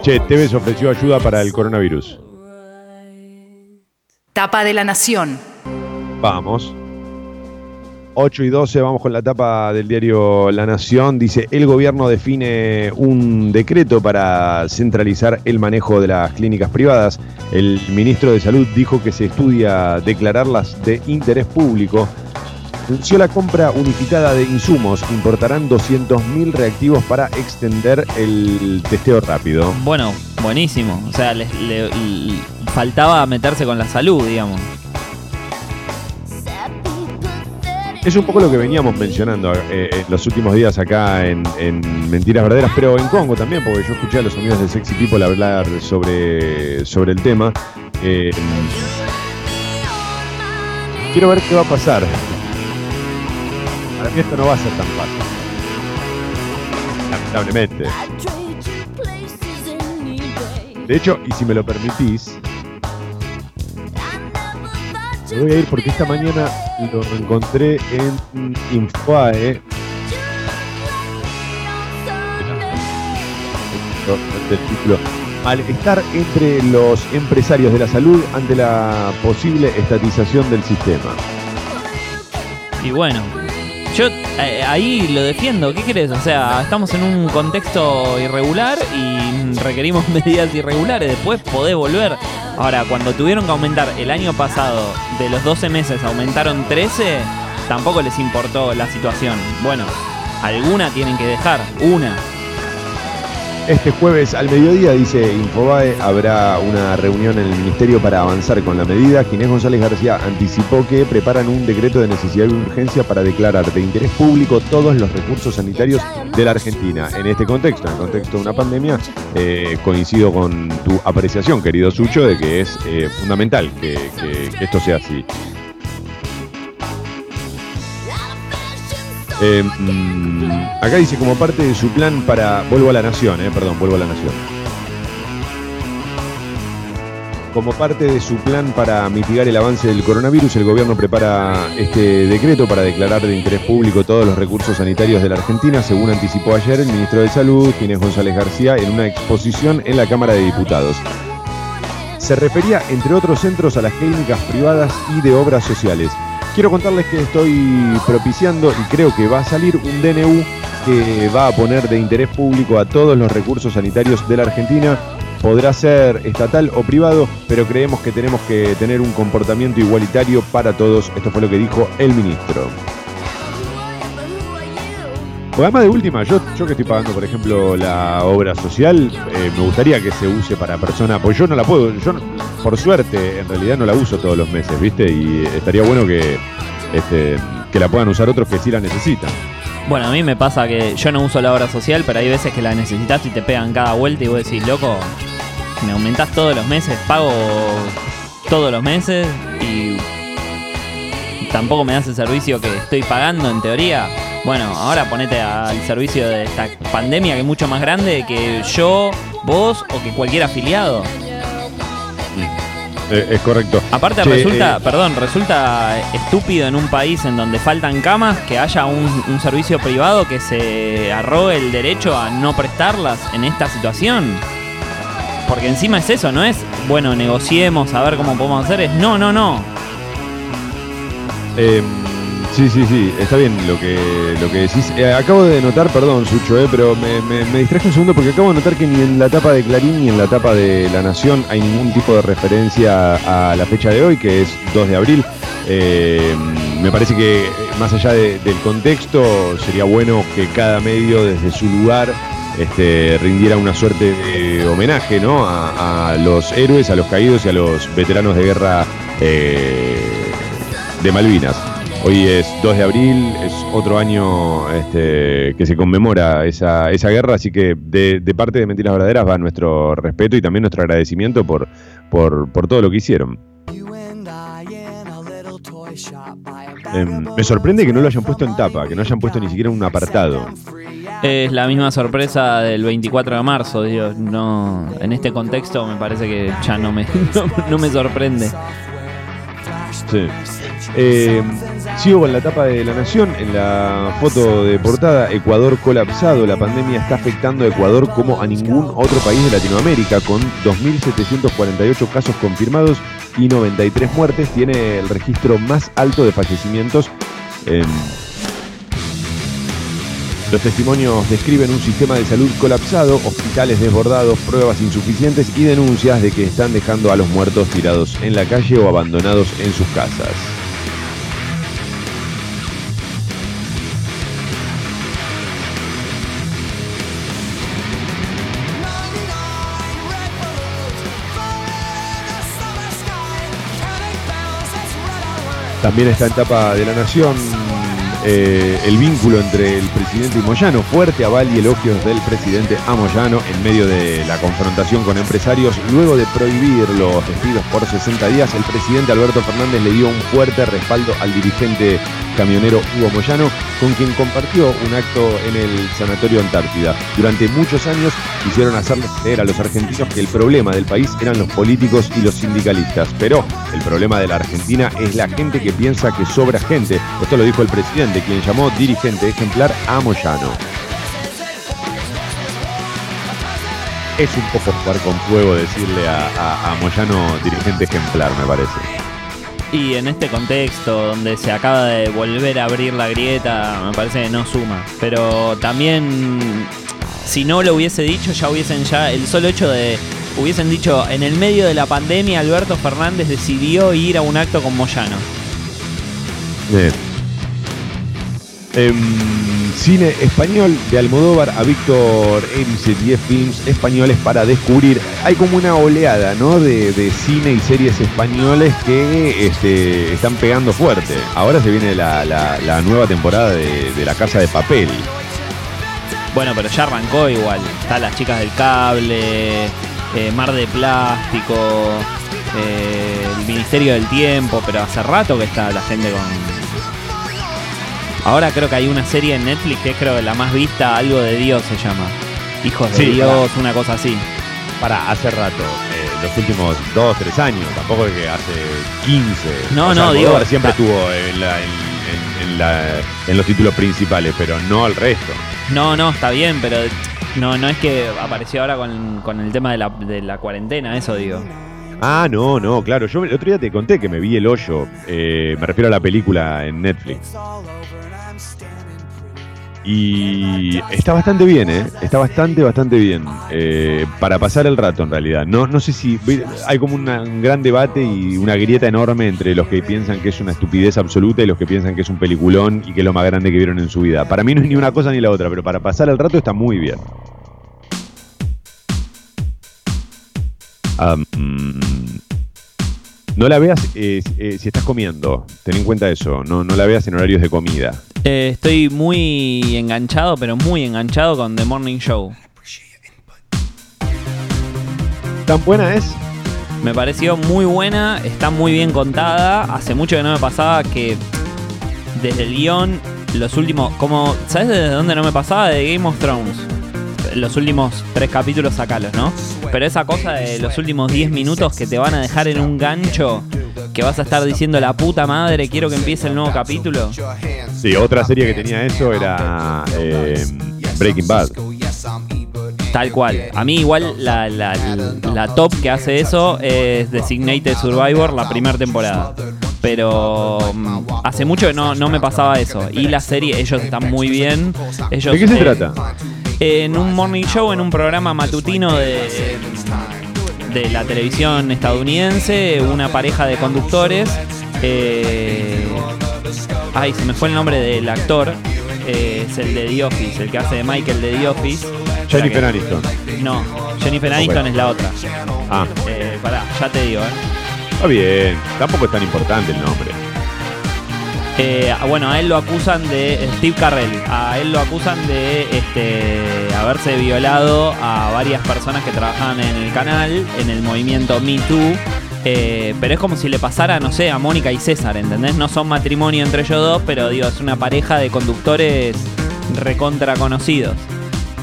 Che, Tevez ofreció ayuda para el coronavirus. Tapa de la Nación. Vamos. 8 y 12, vamos con la tapa del diario La Nación. Dice, el gobierno define un decreto para centralizar el manejo de las clínicas privadas. El ministro de Salud dijo que se estudia declararlas de interés público. Anunció la compra unificada de insumos. Importarán 200.000 reactivos para extender el testeo rápido. Bueno, buenísimo. O sea, le- faltaba meterse con la salud, digamos. Es un poco lo que veníamos mencionando eh, en los últimos días acá en, en Mentiras Verdaderas, pero en Congo también, porque yo escuché a los amigos de Sexy People hablar sobre, sobre el tema. Eh, quiero ver qué va a pasar. Para mí esto no va a ser tan fácil. Lamentablemente. De hecho, y si me lo permitís, me voy a ir porque esta mañana lo encontré en Infoae. Del título. Malestar entre los empresarios de la salud ante la posible estatización del sistema. Y bueno, yo eh, ahí lo defiendo. ¿Qué querés? O sea, estamos en un contexto irregular y requerimos medidas irregulares. Después podés volver. Ahora, cuando tuvieron que aumentar el año pasado, de los 12 meses aumentaron 13, tampoco les importó la situación. Bueno, alguna tienen que dejar, una. Este jueves al mediodía, dice Infobae, habrá una reunión en el Ministerio para avanzar con la medida. Ginés González García anticipó que preparan un decreto de necesidad y urgencia para declarar de interés público todos los recursos sanitarios de la Argentina. En este contexto, en el contexto de una pandemia, eh, coincido con tu apreciación, querido Sucho, de que es eh, fundamental que, esto sea así. Eh, mm, acá dice como parte de su plan para... Vuelvo a la nación, eh, perdón, vuelvo a la nación. Como parte de su plan para mitigar el avance del coronavirus, el gobierno prepara este decreto para declarar de interés público todos los recursos sanitarios de la Argentina, según anticipó ayer el ministro de Salud, Ginés González García, en una exposición en la Cámara de Diputados. Se refería, entre otros centros, a las clínicas privadas y de obras sociales. Quiero contarles que estoy propiciando y creo que va a salir un DNU que va a poner de interés público a todos los recursos sanitarios de la Argentina. Podrá ser estatal o privado, pero creemos que tenemos que tener un comportamiento igualitario para todos. Esto fue lo que dijo el ministro. Porque además de última, yo, yo que estoy pagando, por ejemplo, la obra social, eh, me gustaría que se use para personas, porque yo no la puedo, yo por suerte en realidad no la uso todos los meses, ¿viste? Y estaría bueno que, este, que la puedan usar otros que sí la necesitan. Bueno, a mí me pasa que yo no uso la obra social, pero hay veces que la necesitas y te pegan cada vuelta y vos decís, loco, me aumentás todos los meses, pago todos los meses y tampoco me das el servicio que estoy pagando en teoría. Bueno, ahora ponete al servicio de esta pandemia que es mucho más grande que yo, vos o que cualquier afiliado. Eh, es correcto. Aparte Che, resulta, eh, perdón, resulta estúpido en un país en donde faltan camas que haya un, un servicio privado que se arrogue el derecho a no prestarlas en esta situación. Porque encima es eso, no es, bueno, negociemos a ver cómo podemos hacer, es no, no, no. Eh, sí, sí, sí, está bien lo que, lo que decís. Eh, acabo de notar, perdón, Sucho, eh, pero me, me, me distraje un segundo porque acabo de notar que ni en la tapa de Clarín ni en la tapa de La Nación hay ningún tipo de referencia a la fecha de hoy, que es 2 de abril. Eh, me parece que eh, más allá de- del contexto, sería bueno que cada medio desde su lugar este, rindiera una suerte de homenaje ¿no? a, a los héroes, a los caídos y a los veteranos de guerra eh, de Malvinas. Hoy es 2 de abril, es otro año este, que se conmemora esa, esa guerra, así que de, de parte de Mentiras Verdaderas va nuestro respeto y también nuestro agradecimiento por, por, por todo lo que hicieron. Em, me sorprende que no lo hayan puesto en tapa, que no hayan puesto ni siquiera un apartado. Es la misma sorpresa del 24 de marzo, digo, no, en este contexto me parece que ya no me, no, no me sorprende. Sí. Eh, sigo con la tapa de La Nación. En la foto de portada, Ecuador colapsado. La pandemia está afectando a Ecuador como a ningún otro país de Latinoamérica, con 2.748 casos confirmados y 93 muertes. Tiene el registro más alto de fallecimientos. Los testimonios describen un sistema de salud colapsado, hospitales desbordados, pruebas insuficientes y denuncias de que están dejando a los muertos tirados en la calle o abandonados en sus casas. También está en tapa de la Nación eh, el vínculo entre el presidente y Moyano. Fuerte aval y elogios del presidente a Moyano en medio de la confrontación con empresarios. Luego de prohibir los despidos por 60 días, el presidente Alberto Fernández le dio un fuerte respaldo al dirigente camionero Hugo Moyano, con quien compartió un acto en el Sanatorio Antártida. Durante muchos años quisieron hacerles creer a los argentinos que el problema del país eran los políticos y los sindicalistas, pero el problema de la Argentina es la gente que piensa que sobra gente. Esto lo dijo el presidente, quien llamó dirigente ejemplar a Moyano. Es un poco jugar con fuego decirle a, a- a Moyano dirigente ejemplar, me parece. Y en este contexto donde se acaba de volver a abrir la grieta, me parece que no suma. Pero también, si no lo hubiese dicho, ya hubiesen ya, el solo hecho de, hubiesen dicho, en el medio de la pandemia Alberto Fernández decidió ir a un acto con Moyano. Bien. Em, cine español de Almodóvar a Víctor Erice, 10 films españoles para descubrir. Hay como una oleada ¿no? de, de cine y series españoles que este, están pegando fuerte. Ahora se viene la, la- la nueva temporada de, de La Casa de Papel. Bueno, pero ya arrancó igual. Está Las Chicas del Cable, eh, Mar de Plástico, eh, el Ministerio del Tiempo, pero hace rato que está la gente con... Ahora creo que hay una serie en Netflix que es creo la más vista, algo de Dios se llama. Hijos de Sí, Dios, una cosa así. Para hace rato, eh, los últimos 2, 3 años, tampoco es que hace 15. No, O sea, no, digo, siempre estuvo en, la- en- en- en la- en los títulos principales, pero no al resto. No, no, está bien, pero no, no es que apareció ahora con, con el tema de la, de la cuarentena, eso digo. Ah, no, no, claro. Yo el otro día te conté que me vi El Hoyo. eh, me refiero a la película en Netflix. Y está bastante bien, ¿eh? Está bastante, bastante bien. eh, para pasar el rato, en realidad. No, no sé si. Hay como un gran debate y una grieta enorme entre los que piensan que es una estupidez absoluta y los que piensan que es un peliculón y que es lo más grande que vieron en su vida. Para mí no es ni una cosa ni la otra, pero para pasar el rato está muy bien. Am, no la veas eh, eh, si estás comiendo. Ten en cuenta eso. No, no la veas en horarios de comida. Eh, estoy muy enganchado, pero muy enganchado con The Morning Show. ¿Tan buena es? Me pareció muy buena, está muy bien contada. Hace mucho que no me pasaba que desde el guion, los últimos. como ¿Sabes desde dónde no me pasaba? De Game of Thrones. Los últimos tres capítulos sacalos, ¿no? Pero esa cosa de los últimos 10 minutos que te van a dejar en un gancho, que vas a estar diciendo la puta madre, quiero que empiece el nuevo capítulo. Sí, otra serie que tenía eso era eh, Breaking Bad. Tal cual. A mí igual la, la- la top que hace eso es Designated Survivor, la primera temporada. Pero mm, hace mucho que no, no me pasaba eso. Y la serie, ellos están muy bien. Ellos, ¿De qué se eh, trata? En un morning show, en un programa matutino de, de la televisión estadounidense, una pareja de conductores. eh, ay, se me fue el nombre del actor. eh, es el de The Office, el que hace de Michael de The Office. Jennifer Aniston. No, Jennifer Aniston es la otra. Ah, Eh, pará, ya te digo, ¿eh? está bien. Tampoco es tan importante el nombre. Eh, bueno, a él lo acusan de Steve Carrell. A él lo acusan de este, haberse violado a varias personas que trabajaban en el canal, en el movimiento Me Too. Eh, pero es como si le pasara, no sé, a Mónica y César, ¿entendés? No son matrimonio entre ellos dos, pero digo, es una pareja de conductores recontra conocidos.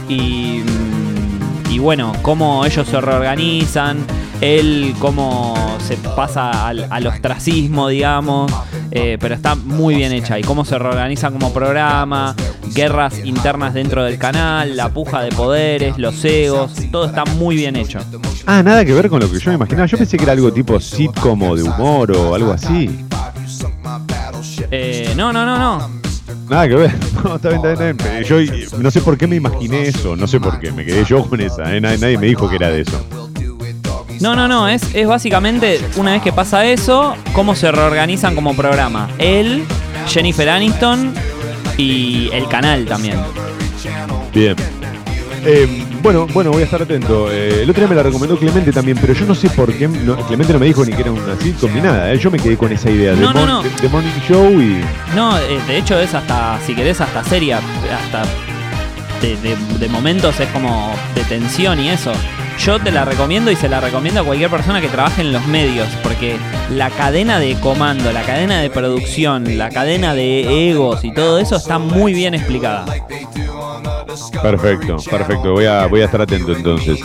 Y, mm, y bueno, cómo ellos se reorganizan, él cómo se pasa al, al ostracismo, digamos, eh, pero está muy bien hecha. Y cómo se reorganizan como programa, guerras internas dentro del canal, la puja de poderes, los egos, todo está muy bien hecho. Ah, nada que ver con lo que yo me imaginaba. Yo pensé que era algo tipo sitcom o de humor o algo así. Eh, no, no, no, no. Nada que ver. No, está bien, está bien, está bien. Yo no sé por qué me imaginé eso. No sé por qué. Me quedé yo con esa. ¿eh? Nadie, nadie me dijo que era de eso. No, no, no, es, es básicamente una vez que pasa eso, cómo se reorganizan como programa. Él, Jennifer Aniston y el canal también. Bien. Eh, bueno, bueno, voy a estar atento. Eh, el otro día me la recomendó Clemente también, pero yo no sé por qué. no- Clemente no me dijo ni que era una sitcom ni nada. eh. Yo me quedé con esa idea de, No, no, no. de- de Morning Show y. No, eh, de hecho es hasta, si querés, hasta seria, hasta de, de- de momentos es como de tensión y eso. Yo te la recomiendo y se la recomiendo a cualquier persona que trabaje en los medios, porque la cadena de comando, la cadena de producción, la cadena de egos y todo eso está muy bien explicada. Perfecto, perfecto. Voy a, voy a estar atento entonces.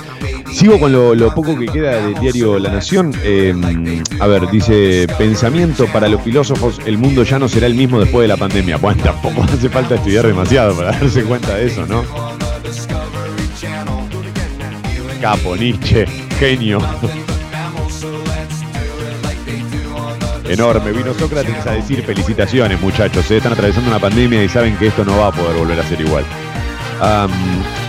Sigo con lo, lo poco que queda del diario La Nación. Eh, a ver, dice, pensamiento para los filósofos, el mundo ya no será el mismo después de la pandemia. Bueno, tampoco hace falta estudiar demasiado para darse cuenta de eso, ¿no? Capo, Nietzsche, genio. Enorme, vino Sócrates a decir felicitaciones muchachos, eh, están atravesando una pandemia y saben que esto no va a poder volver a ser igual.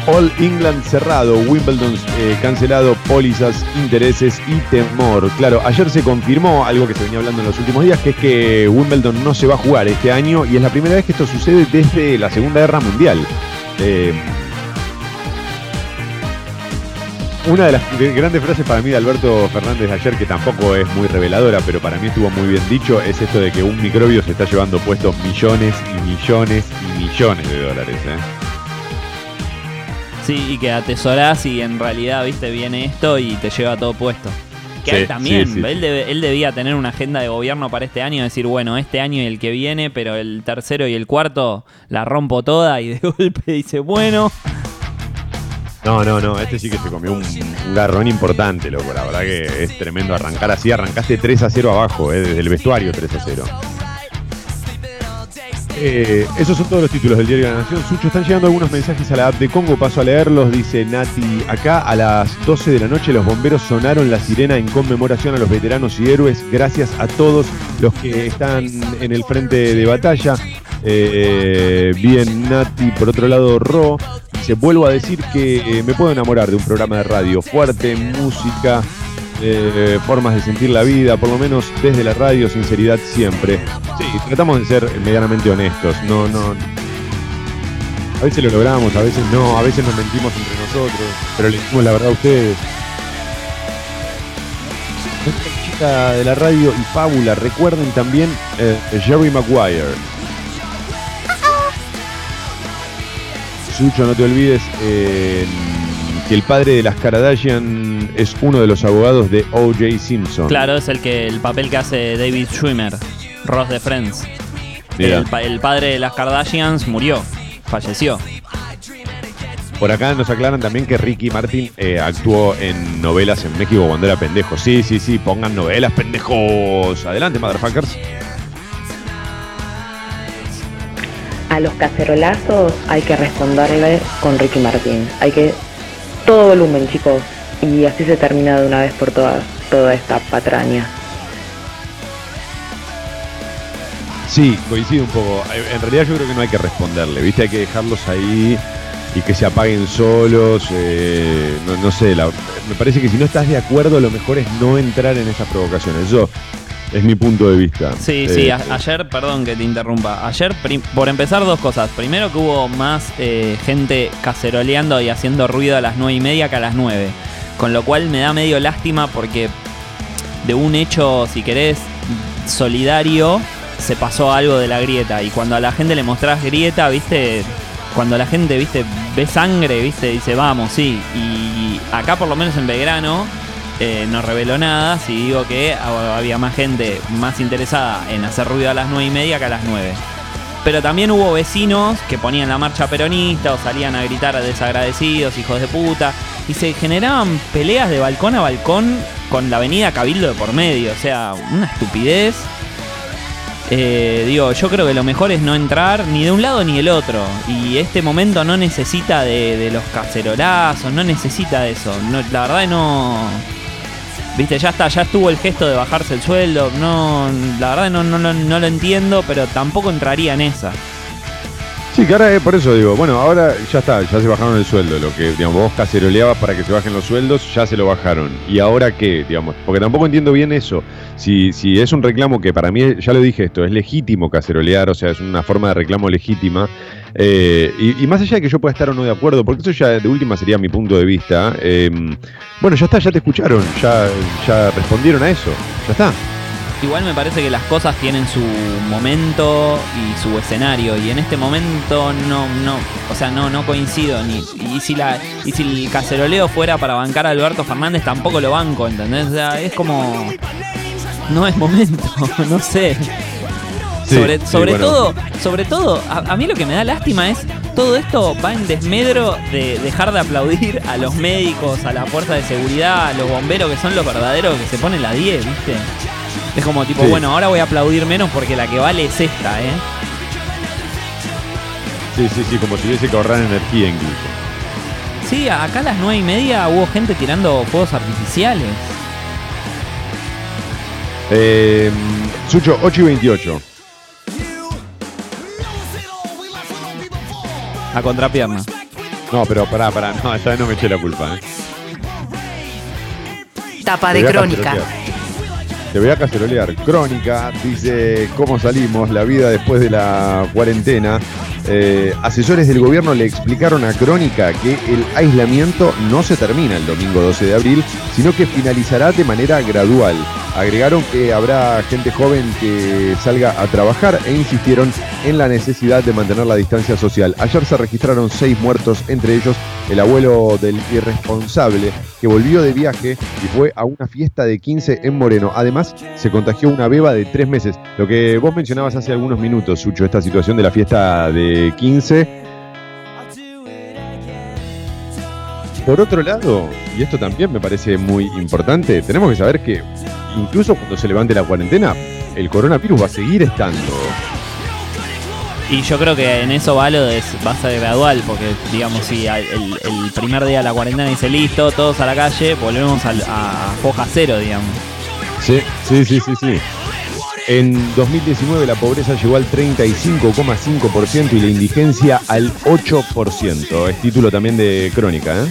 All England cerrado, Wimbledon eh, cancelado, pólizas, intereses y temor. Claro, ayer se confirmó algo que se venía hablando en los últimos días, que es que Wimbledon no se va a jugar este año y es la primera vez que esto sucede desde la Segunda Guerra Mundial. Eh, una de las de- grandes frases para mí de Alberto Fernández ayer, que tampoco es muy reveladora, pero para mí estuvo muy bien dicho, es esto de que un microbio se está llevando puestos millones y millones y millones de dólares. ¿eh? Sí, y que atesorás y en realidad, viste, viene esto y te lleva todo puesto. Que Sí, él también, sí, sí, él, debe- él debía tener una agenda de gobierno para este año, decir, bueno, este año y el que viene, pero el tercero y el cuarto la rompo toda y de golpe dice, bueno, No, no, no, este sí que se comió un, garrón importante, loco. La verdad que es tremendo arrancar así. Arrancaste 3 a 0 abajo, eh, desde el vestuario 3 a 0. Eh, esos son todos los títulos del diario de la Nación. Sucho, están llegando algunos mensajes a la app de Congo. Paso a leerlos. Dice Nati, acá a las 12 de la noche los bomberos sonaron la sirena en conmemoración a los veteranos y héroes. Gracias a todos los que están en el frente de batalla. Eh, bien, Nati. Por otro lado, Ro. Dice, vuelvo a decir que eh, me puedo enamorar de un programa de radio fuerte, música, eh, formas de sentir la vida, por lo menos desde la radio, sinceridad siempre. Sí, tratamos de ser medianamente honestos, no, no. A veces lo logramos, a veces no, a veces nos mentimos entre nosotros, pero le decimos la verdad a ustedes. Nuestra chica de la radio y Fábula, recuerden también eh, Jerry Maguire. Sucho, no te olvides eh, que el padre de las Kardashian es uno de los abogados de O.J. Simpson. claro, es el que el papel que hace David Schwimmer, Ross de Friends. El padre de las Kardashians murió, falleció. Por acá nos aclaran también que Ricky Martin eh, actuó en novelas en México cuando era pendejo. Sí, sí, sí, pongan novelas, pendejos. Adelante, motherfuckers. A los cacerolazos hay que responderle con Ricky Martín. Hay que todo volumen, chicos. Y así se termina de una vez por todas toda esta patraña. Sí, coincido un poco. Eh, En realidad yo creo que no hay que responderle, ¿viste? Hay que dejarlos ahí y que se apaguen solos. eh, no, no sé, la- me parece que si no estás de acuerdo, lo mejor es no entrar en esas provocaciones. Yo, es mi punto de vista. Sí, Eh, sí, a- ayer, perdón que te interrumpa. Ayer, por empezar, dos cosas. Primero que hubo más eh, gente caceroleando y haciendo ruido a las nueve y media que a las 9. Con lo cual me da medio lástima porque de un hecho, si querés, solidario, se pasó algo de la grieta. Y cuando a la gente le mostrás grieta, viste, cuando la gente, viste, ve sangre, viste, dice, vamos, sí. Y acá por lo menos en Belgrano eh, no reveló nada, si digo que ha- había más gente más interesada en hacer ruido a las nueve y media que a las 9. Pero también hubo vecinos que ponían la marcha peronista o salían a gritar a desagradecidos, hijos de puta. Y se generaban peleas de balcón a balcón con la avenida Cabildo de por medio. O sea, una estupidez. Eh, digo, yo creo que lo mejor es no entrar ni de un lado ni del otro. Y este momento no necesita de, los cacerolazos, no necesita de eso. No, la verdad no. Viste, ya está, ya estuvo el gesto de bajarse el sueldo. No, la verdad no, no, lo- no lo entiendo, pero tampoco entraría en esa. Sí, que ahora eh, por eso digo, bueno, ahora ya está, ya se bajaron el sueldo. Lo que, digamos, vos caceroleabas para que se bajen los sueldos, ya se lo bajaron. ¿Y ahora qué? Digamos, porque tampoco entiendo bien eso. Si, si es un reclamo que para mí, ya lo dije esto, es legítimo cacerolear, o sea, es una forma de reclamo legítima. Eh, y, más allá de que yo pueda estar o no de acuerdo, porque eso ya de última sería mi punto de vista, eh, bueno, ya está, ya te escucharon, ya, ya respondieron a eso, ya está. Igual me parece que las cosas tienen su momento y su escenario y en este momento no no, o sea, no no coincido ni y si la y si el caceroleo fuera para bancar a Alberto Fernández tampoco lo banco, ¿entendés? O sea, es como no es momento, no sé. Sí, sobre sí, sobre bueno. todo, sobre todo, a, a mí lo que me da lástima es todo esto va en desmedro de dejar de aplaudir a los médicos, a la fuerza de seguridad, a los bomberos que son los verdaderos que se ponen la 10, ¿viste? Es como tipo, Sí. bueno, ahora voy a aplaudir menos porque la que vale es esta, ¿eh? Sí, sí, sí, como si hubiese que ahorrar energía incluso. Sí, acá a las nueve y media hubo gente tirando fuegos artificiales. Eh, Sucho, 8 y 28. A contrapierna. No, pero pará, pará, no, esta vez no me eché la culpa, ¿eh. Tapa de crónica. Te voy a cacerolear. Crónica dice cómo salimos, la vida después de la cuarentena. Eh, asesores del gobierno le explicaron a Crónica que el aislamiento no se termina el domingo 12 de abril, sino que finalizará de manera gradual. Agregaron que habrá gente joven que salga a trabajar e insistieron en la necesidad de mantener la distancia social. Ayer se registraron seis muertos, entre ellos el abuelo del irresponsable que volvió de viaje y fue a una fiesta de 15 en Moreno. Además, se contagió una beba de tres meses. Lo que vos mencionabas hace algunos minutos, Sucho, esta situación de la fiesta de 15. Por otro lado, y esto también me parece muy importante, tenemos que saber que incluso cuando se levante la cuarentena, el coronavirus va a seguir estando. Y yo creo que en eso va lo de, va a ser gradual, porque digamos, si el, el primer día de la cuarentena dice listo, todos a la calle, volvemos al- a, foja cero, digamos. Sí, sí, sí, sí, sí. En 2019 la pobreza llegó al 35,5% y la indigencia al 8%. Es título también de Crónica, ¿eh?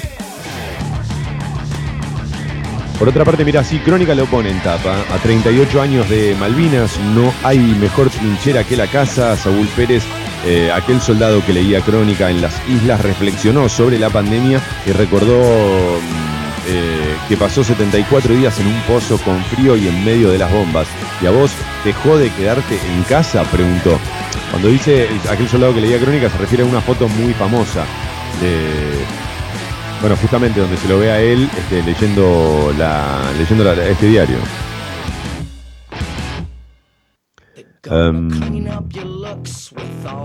Por otra parte, mira, sí, Crónica lo pone en tapa. A 38 años de Malvinas no hay mejor trinchera que la casa. Saúl Pérez, eh, aquel soldado que leía Crónica en las islas, reflexionó sobre la pandemia y recordó mm, eh, que pasó 74 días en un pozo con frío y en medio de las bombas. ¿Y a vos dejó de quedarte en casa? Preguntó. Cuando dice aquel soldado que leía Crónica se refiere a una foto muy famosa de bueno, justamente donde se lo ve a él este, leyendo, la, leyendo este diario. Um,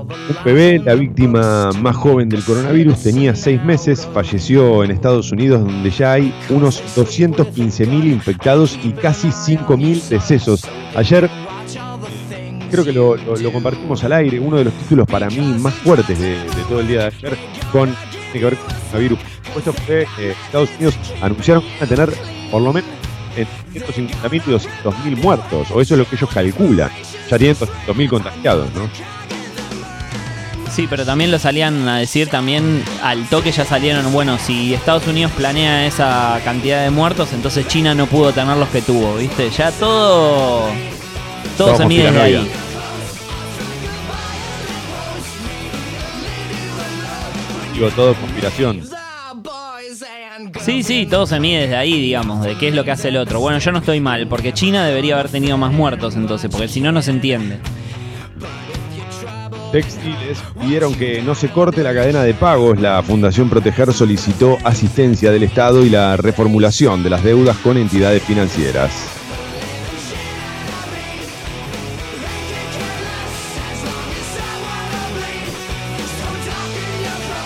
un bebé, la víctima más joven del coronavirus, tenía seis meses, falleció en Estados Unidos, donde ya hay unos 215.000 infectados y casi 5.000 decesos. Ayer, creo que lo, compartimos al aire, uno de los títulos para mí más fuertes de, todo el día de ayer, con, tiene que con el coronavirus. Esto fue, eh, Estados Unidos anunciaron que van a tener por lo menos entre 150.000 y 200.000 muertos, o eso es lo que ellos calculan. Ya tienen 200.000 contagiados, ¿no? Sí, pero también lo salían a decir también al toque ya salieron, bueno, si Estados Unidos planea esa cantidad de muertos, entonces China no pudo tener los que tuvo, ¿viste? Ya todo todo se mide de ahí. Digo, todo conspiración. Sí, sí, todo se mide desde ahí, digamos, de qué es lo que hace el otro. Bueno, yo no estoy mal, porque China debería haber tenido más muertos entonces, porque si no, no se entiende. Textiles pidieron que no se corte la cadena de pagos. La Fundación Proteger solicitó asistencia del Estado y la reformulación de las deudas con entidades financieras.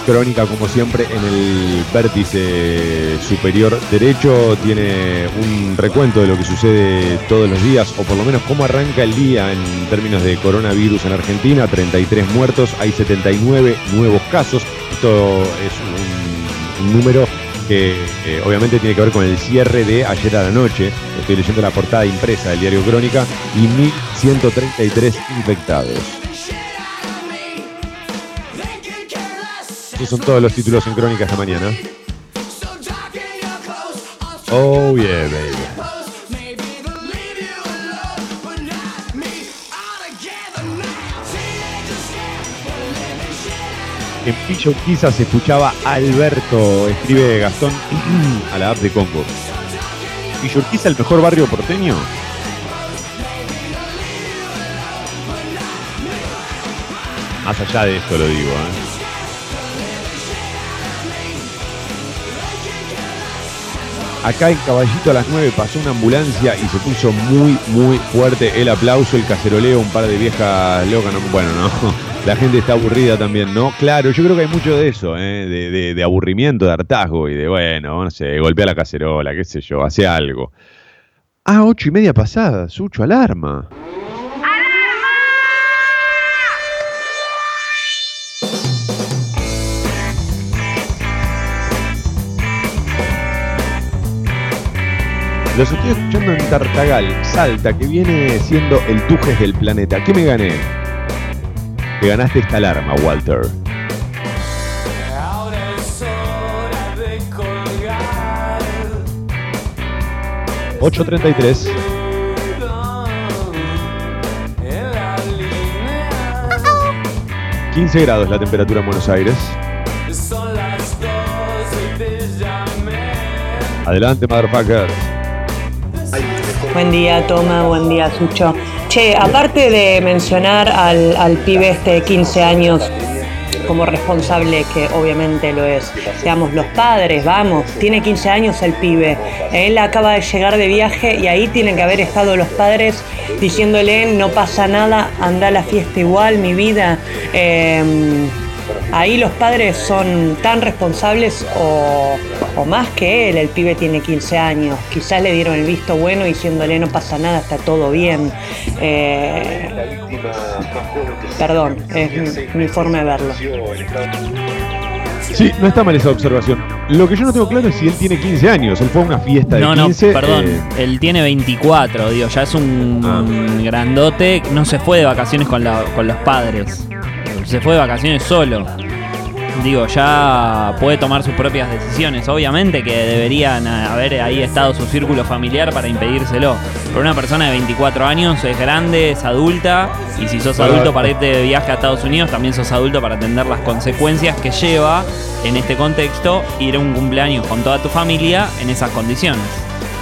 Crónica, como siempre, en el vértice superior derecho tiene un recuento de lo que sucede todos los días, o por lo menos cómo arranca el día en términos de coronavirus en Argentina. 33 muertos, hay 79 nuevos casos. Esto es un, número que eh, obviamente tiene que ver con el cierre de ayer a la noche. Estoy leyendo la portada impresa del diario Crónica y 1.133 infectados. Esos son todos los títulos en Crónica esta mañana. Oh yeah, baby. En Villa Urquiza se escuchaba Alberto, escribe Gastón a la app de Congo. Villa Urquiza, el mejor barrio porteño. Más allá de esto lo digo, ¿eh? Acá en Caballito a las 9 pasó una ambulancia y se puso muy, muy fuerte el aplauso, el caceroleo, un par de viejas locas. no- bueno, no, la gente está aburrida también, ¿no? Claro, yo creo que hay mucho de eso, ¿eh? de, de- de aburrimiento, de hartazgo y de, bueno, no sé, golpea la cacerola, qué sé yo, hace algo. Ah, ocho y media pasada, Sucho, alarma. Los estoy escuchando en Tartagal, Salta, que viene siendo el Tujes del planeta. ¿Qué me gané? Te ganaste esta alarma, Walter. Ahora es hora de colgar 8.33. en la línea. 15 grados la temperatura en Buenos Aires. Son las dos y te llamé. Adelante, motherfuckers. Buen día, Toma, buen día, Sucho. Che, aparte de mencionar al, al pibe este de 15 años como responsable, que obviamente lo es, seamos los padres, vamos, tiene 15 años el pibe, él acaba de llegar de viaje y ahí tienen que haber estado los padres diciéndole, no pasa nada, anda a la fiesta igual, mi vida. Em, ahí los padres son tan responsables o, o más que él, el pibe tiene 15 años, quizás le dieron el visto bueno diciéndole no pasa nada, está todo bien. Eh, perdón, es mi, mi forma de verlo. Sí, no está mal esa observación. Lo que yo no tengo claro es si él tiene 15 años. Él fue a una fiesta de No, no, 15. perdón. eh, Él tiene 24, digo, ya es un Ah. grandote. No se fue de vacaciones con, la- con los padres. Se fue de vacaciones solo. Digo, ya puede tomar sus propias decisiones. Obviamente que deberían haber ahí estado su círculo familiar para impedírselo. Pero una persona de 24 años es grande, es adulta. Y si sos adulto para irte de viaje a Estados Unidos, también sos adulto para atender las consecuencias que lleva en este contexto ir a un cumpleaños con toda tu familia en esas condiciones.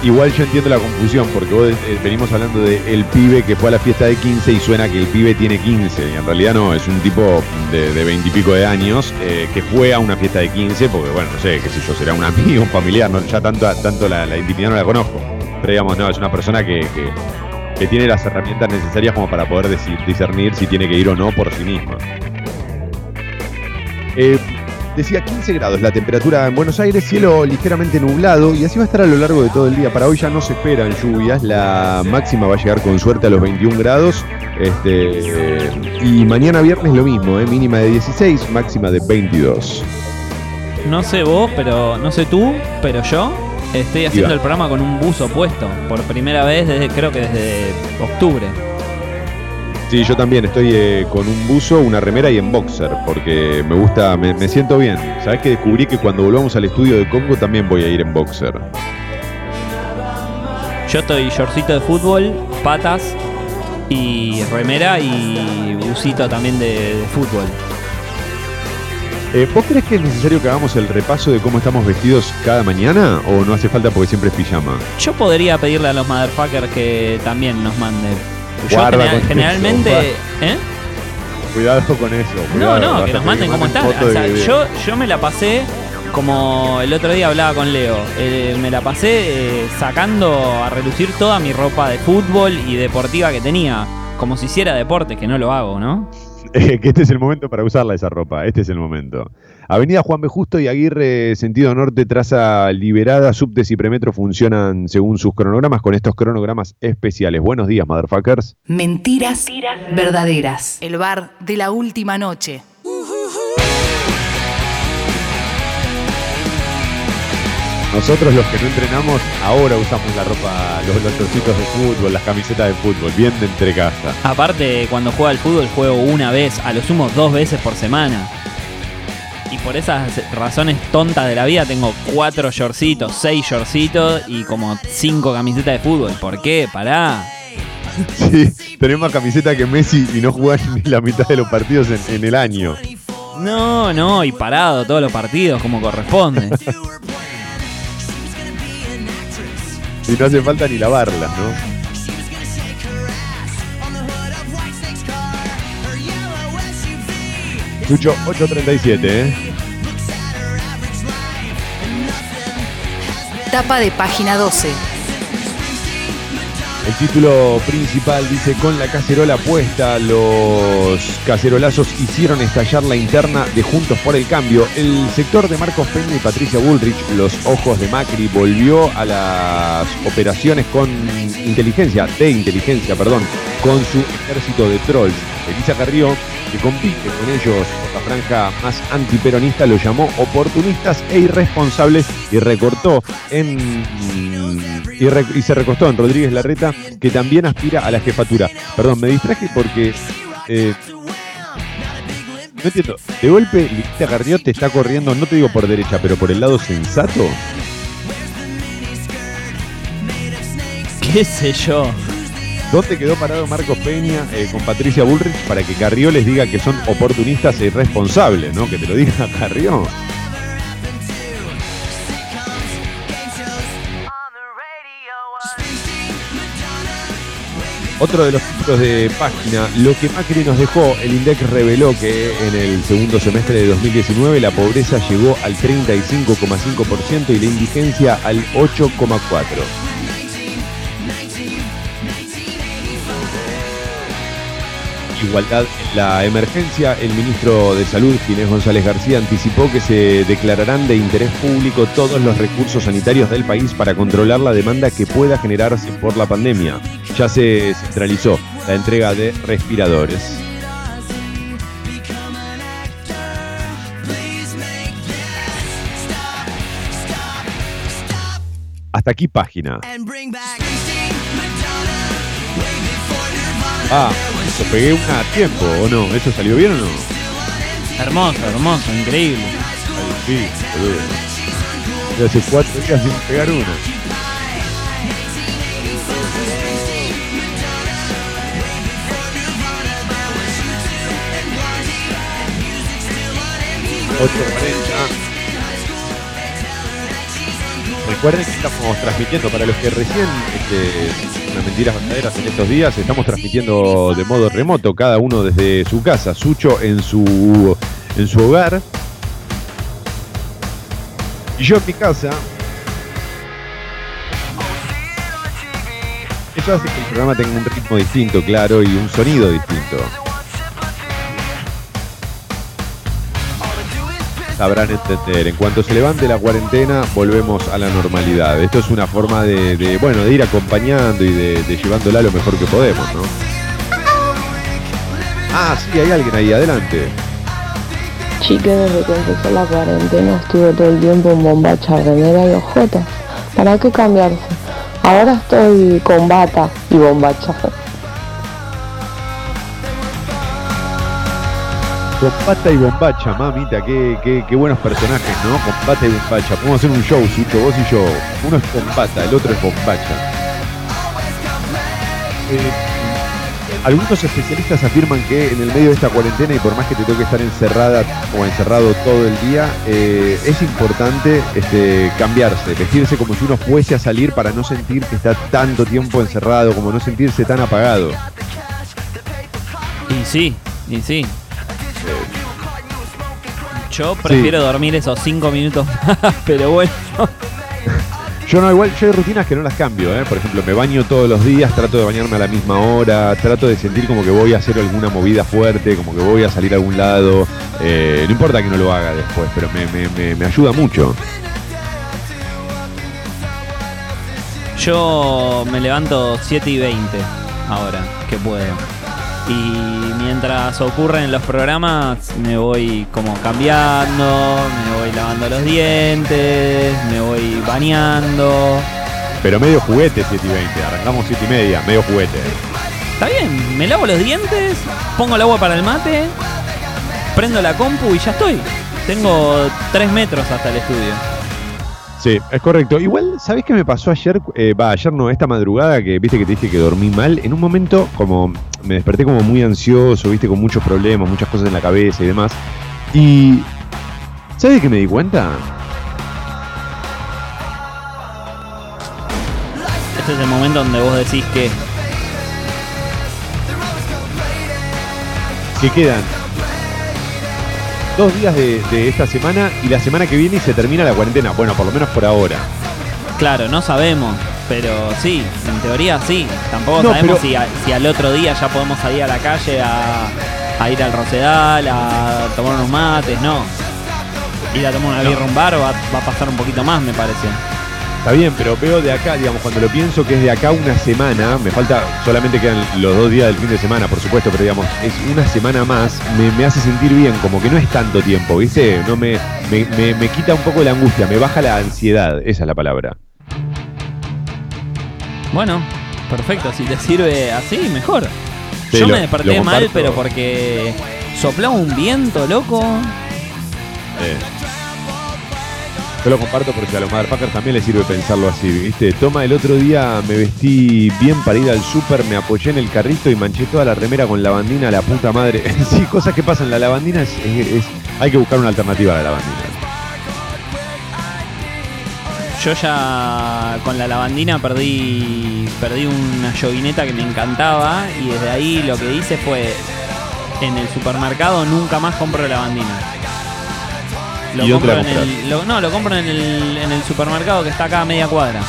Igual yo entiendo la confusión, porque vos eh, venimos hablando de el pibe que fue a la fiesta de 15 y suena que el pibe tiene 15. Y en realidad no, es un tipo de, de 20 y pico de años eh, que fue a una fiesta de 15, porque bueno, no sé, qué sé yo, será un amigo, un familiar, no, ya tanto, tanto la, la intimidad no la conozco. Pero digamos, no, es una persona que, que, tiene las herramientas necesarias como para poder discernir si tiene que ir o no por sí misma. Eh, decía 15 grados la temperatura en Buenos Aires, cielo ligeramente nublado y así va a estar a lo largo de todo el día. Para hoy ya no se esperan lluvias, la máxima va a llegar con suerte a los 21 grados. Este, y mañana viernes lo mismo, eh, mínima de 16, máxima de 22. No sé vos, pero no sé tú, pero yo estoy haciendo el programa con un buzo puesto por primera vez desde creo que desde octubre. Sí, yo también estoy eh, con un buzo, una remera y en boxer, porque me gusta, me, me siento bien. Sabes que descubrí que cuando volvamos al estudio de Congo también voy a ir en boxer. Yo estoy shortcito de fútbol, patas y remera y busito también de, de fútbol. Eh, ¿Vos crees que es necesario que hagamos el repaso de cómo estamos vestidos cada mañana o no hace falta porque siempre es pijama? Yo podría pedirle a los motherfuckers que también nos manden. Guarda general- con generalmente, eso, ¿eh? Cuidado con eso. No, cuidado, no, que nos manden cómo están. O sea, yo, yo me la pasé como el otro día hablaba con Leo. eh, me la pasé eh, sacando a relucir toda mi ropa de fútbol y deportiva que tenía. Como si hiciera deporte, que no lo hago, ¿no? Que este es el momento para usarla esa ropa, este es el momento. Avenida Juan B. Justo y Aguirre, sentido norte, traza liberada, subtes y premetro funcionan según sus cronogramas con estos cronogramas especiales. Buenos días, motherfuckers. Mentiras verdaderas. El bar de la última noche. Nosotros los que no entrenamos, ahora usamos la ropa, los, los trocitos de fútbol, las camisetas de fútbol, bien de entre casa. Aparte, cuando juego al fútbol, juego una vez, a lo sumo dos veces por semana. Y por esas razones tontas de la vida, tengo cuatro shortcitos, seis shortcitos y como cinco camisetas de fútbol. ¿Por qué? Pará. Sí, tenés más camiseta que Messi y no jugás ni la mitad de los partidos en, en el año. No, no, y parado todos los partidos como corresponde. Y no hace falta ni lavarlas, ¿no? Lucho 837, ¿eh? Tapa de página 12. El título principal dice, con la cacerola puesta, los cacerolazos hicieron estallar la interna de Juntos por el Cambio. El sector de Marcos Peña y Patricia Bullrich, los ojos de Macri, volvió a las operaciones con inteligencia, de inteligencia, perdón, con su ejército de trolls. Elisa Carrió, que compite con ellos por la franja más antiperonista, lo llamó oportunistas e irresponsables y recortó en y, se recostó en Rodríguez Larreta, que también aspira a la jefatura. Perdón, me distraje porque eh, no entiendo. De golpe, Lilita Carrió te está corriendo, no te digo por derecha, pero por el lado sensato. ¿Qué sé yo? ¿Dónde quedó parado Marcos Peña eh, con Patricia Bullrich para que Carrió les diga que son oportunistas e irresponsables, ¿no? Que te lo diga Carrió. Otro de los títulos de página, lo que Macri nos dejó, el INDEC reveló que en el segundo semestre de 2019 la pobreza llegó al 35,5% y la indigencia al 8,4%. Igualdad en la emergencia, el ministro de Salud, Ginés González García, anticipó que se declararán de interés público todos los recursos sanitarios del país para controlar la demanda que pueda generarse por la pandemia. Ya se centralizó la entrega de respiradores. Hasta aquí página. Ah, ¿lo pegué una a tiempo o no? ¿Eso salió bien o no? Hermoso, hermoso, increíble. Ay, sí, boludo. Ya hace cuatro días sin pegar una. Otro 40. Recuerden que estamos transmitiendo para los que recién, este, unas mentiras verdaderas en estos días, estamos transmitiendo de modo remoto, cada uno desde su casa, Sucho en su, en su hogar, y yo en mi casa. Eso hace que el programa tenga un ritmo distinto, claro, y un sonido distinto. Sabrán entender. En cuanto se levante la cuarentena, volvemos a la normalidad. Esto es una forma de, bueno, de ir acompañando y de, llevándola lo mejor que podemos, ¿no? Ah, sí, hay alguien ahí, adelante. Chique, desde que empezó la cuarentena estuve todo el tiempo en bombacha, remera y ojotas. ¿Para qué cambiarse? Ahora estoy con bata y bombacha. Con pata y bombacha, mamita, qué, qué, qué buenos personajes, ¿no? Con pata y bombacha. Podemos hacer un show, Sucho, vos y yo. Uno es con pata, el otro es bombacha. Eh, algunos especialistas afirman que en el medio de esta cuarentena y por más que te toque estar encerrada o encerrado todo el día, eh, es importante este, cambiarse, vestirse como si uno fuese a salir para no sentir que está tanto tiempo encerrado, como no sentirse tan apagado. Y sí, y sí. Yo prefiero dormir esos cinco minutos más, pero bueno. Yo no, igual, yo hay rutinas que no las cambio, ¿eh? Por ejemplo, me baño todos los días, trato de bañarme a la misma hora, trato de sentir como que voy a hacer alguna movida fuerte, como que voy a salir a algún lado. Eh, no importa que no lo haga después, pero me, me- me- me ayuda mucho. Yo me levanto 7 y 20 ahora, que puedo. Y mientras ocurren los programas, me voy como cambiando, me voy lavando los dientes, me voy bañando. Pero medio juguete 7 y 20, arrancamos 7 y media, medio juguete. Está bien, me lavo los dientes, pongo el agua para el mate, prendo la compu y ya estoy. Tengo 3 metros hasta el estudio. Sí, es correcto. Igual, ¿sabés qué me pasó ayer? Eh, Va, ayer no, esta madrugada que viste que te dije que dormí mal. En un momento, como me desperté como muy ansioso, viste, con muchos problemas, muchas cosas en la cabeza y demás. Y. ¿Sabes qué me di cuenta? Este es el momento donde vos decís que Que quedan dos días de, de esta semana y la semana que viene y se termina la cuarentena. Bueno, por lo menos por ahora. Claro, no sabemos, pero sí, en teoría sí. Tampoco No, sabemos pero- si, a- si al otro día ya podemos salir a la calle a, a ir al Rosedal, a tomar unos mates, no. Ir a tomar una No. birra a un bar va, va a pasar un poquito más, me parece. Está bien, pero veo de acá, digamos, cuando lo pienso que es de acá una semana, me falta, solamente quedan los dos días del fin de semana, por supuesto, pero digamos, es una semana más, me, me hace sentir bien, como que no es tanto tiempo, ¿viste? No me, me, me- me quita un poco la angustia, me baja la ansiedad, esa es la palabra. Bueno, perfecto, si te sirve así, mejor. Sí, Yo lo- me desperté mal, pero porque soplaba un viento, loco. Eh. Yo lo comparto porque a los motherfuckers también les sirve pensarlo así, ¿viste? Toma, el otro día me vestí bien para ir al súper, me apoyé en el carrito y manché toda la remera con lavandina, la puta madre. sí, cosas que pasan, la lavandina es, Hay que buscar una alternativa a la lavandina. Yo ya con la lavandina perdí perdí una yoguineta que me encantaba y desde ahí lo que hice fue en el supermercado nunca más compro lavandina. Lo no, lo compro en el, en el supermercado que está acá a media cuadra.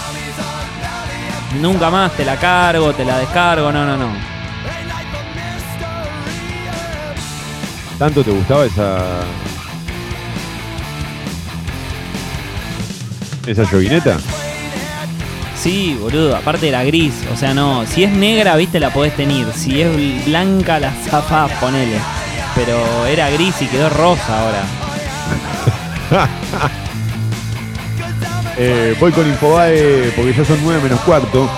Nunca más te la cargo, te la descargo, no, no, no. ¿Tanto te gustaba esa. esa yoguineta? Sí, boludo, aparte era gris, o sea, no, si es negra, viste, la podés tener, si es blanca, la zafás, ponele. Pero era gris y quedó rosa ahora. Eh, voy con Infobae porque ya son 9 menos cuarto.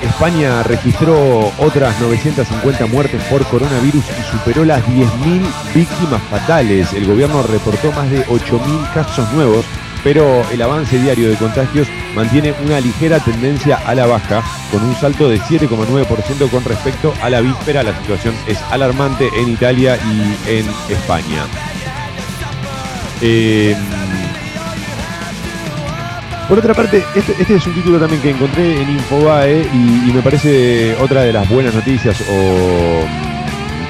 España registró otras 950 muertes por coronavirus y superó las 10.000 víctimas fatales. El gobierno reportó más de 8.000 casos nuevos, pero el avance diario de contagios mantiene una ligera tendencia a la baja, con un salto de 7,9% con respecto a la víspera. La situación es alarmante en Italia y en España. Eh, por otra parte, este, este es un título también que encontré en Infobae y, y me parece otra de las buenas noticias o...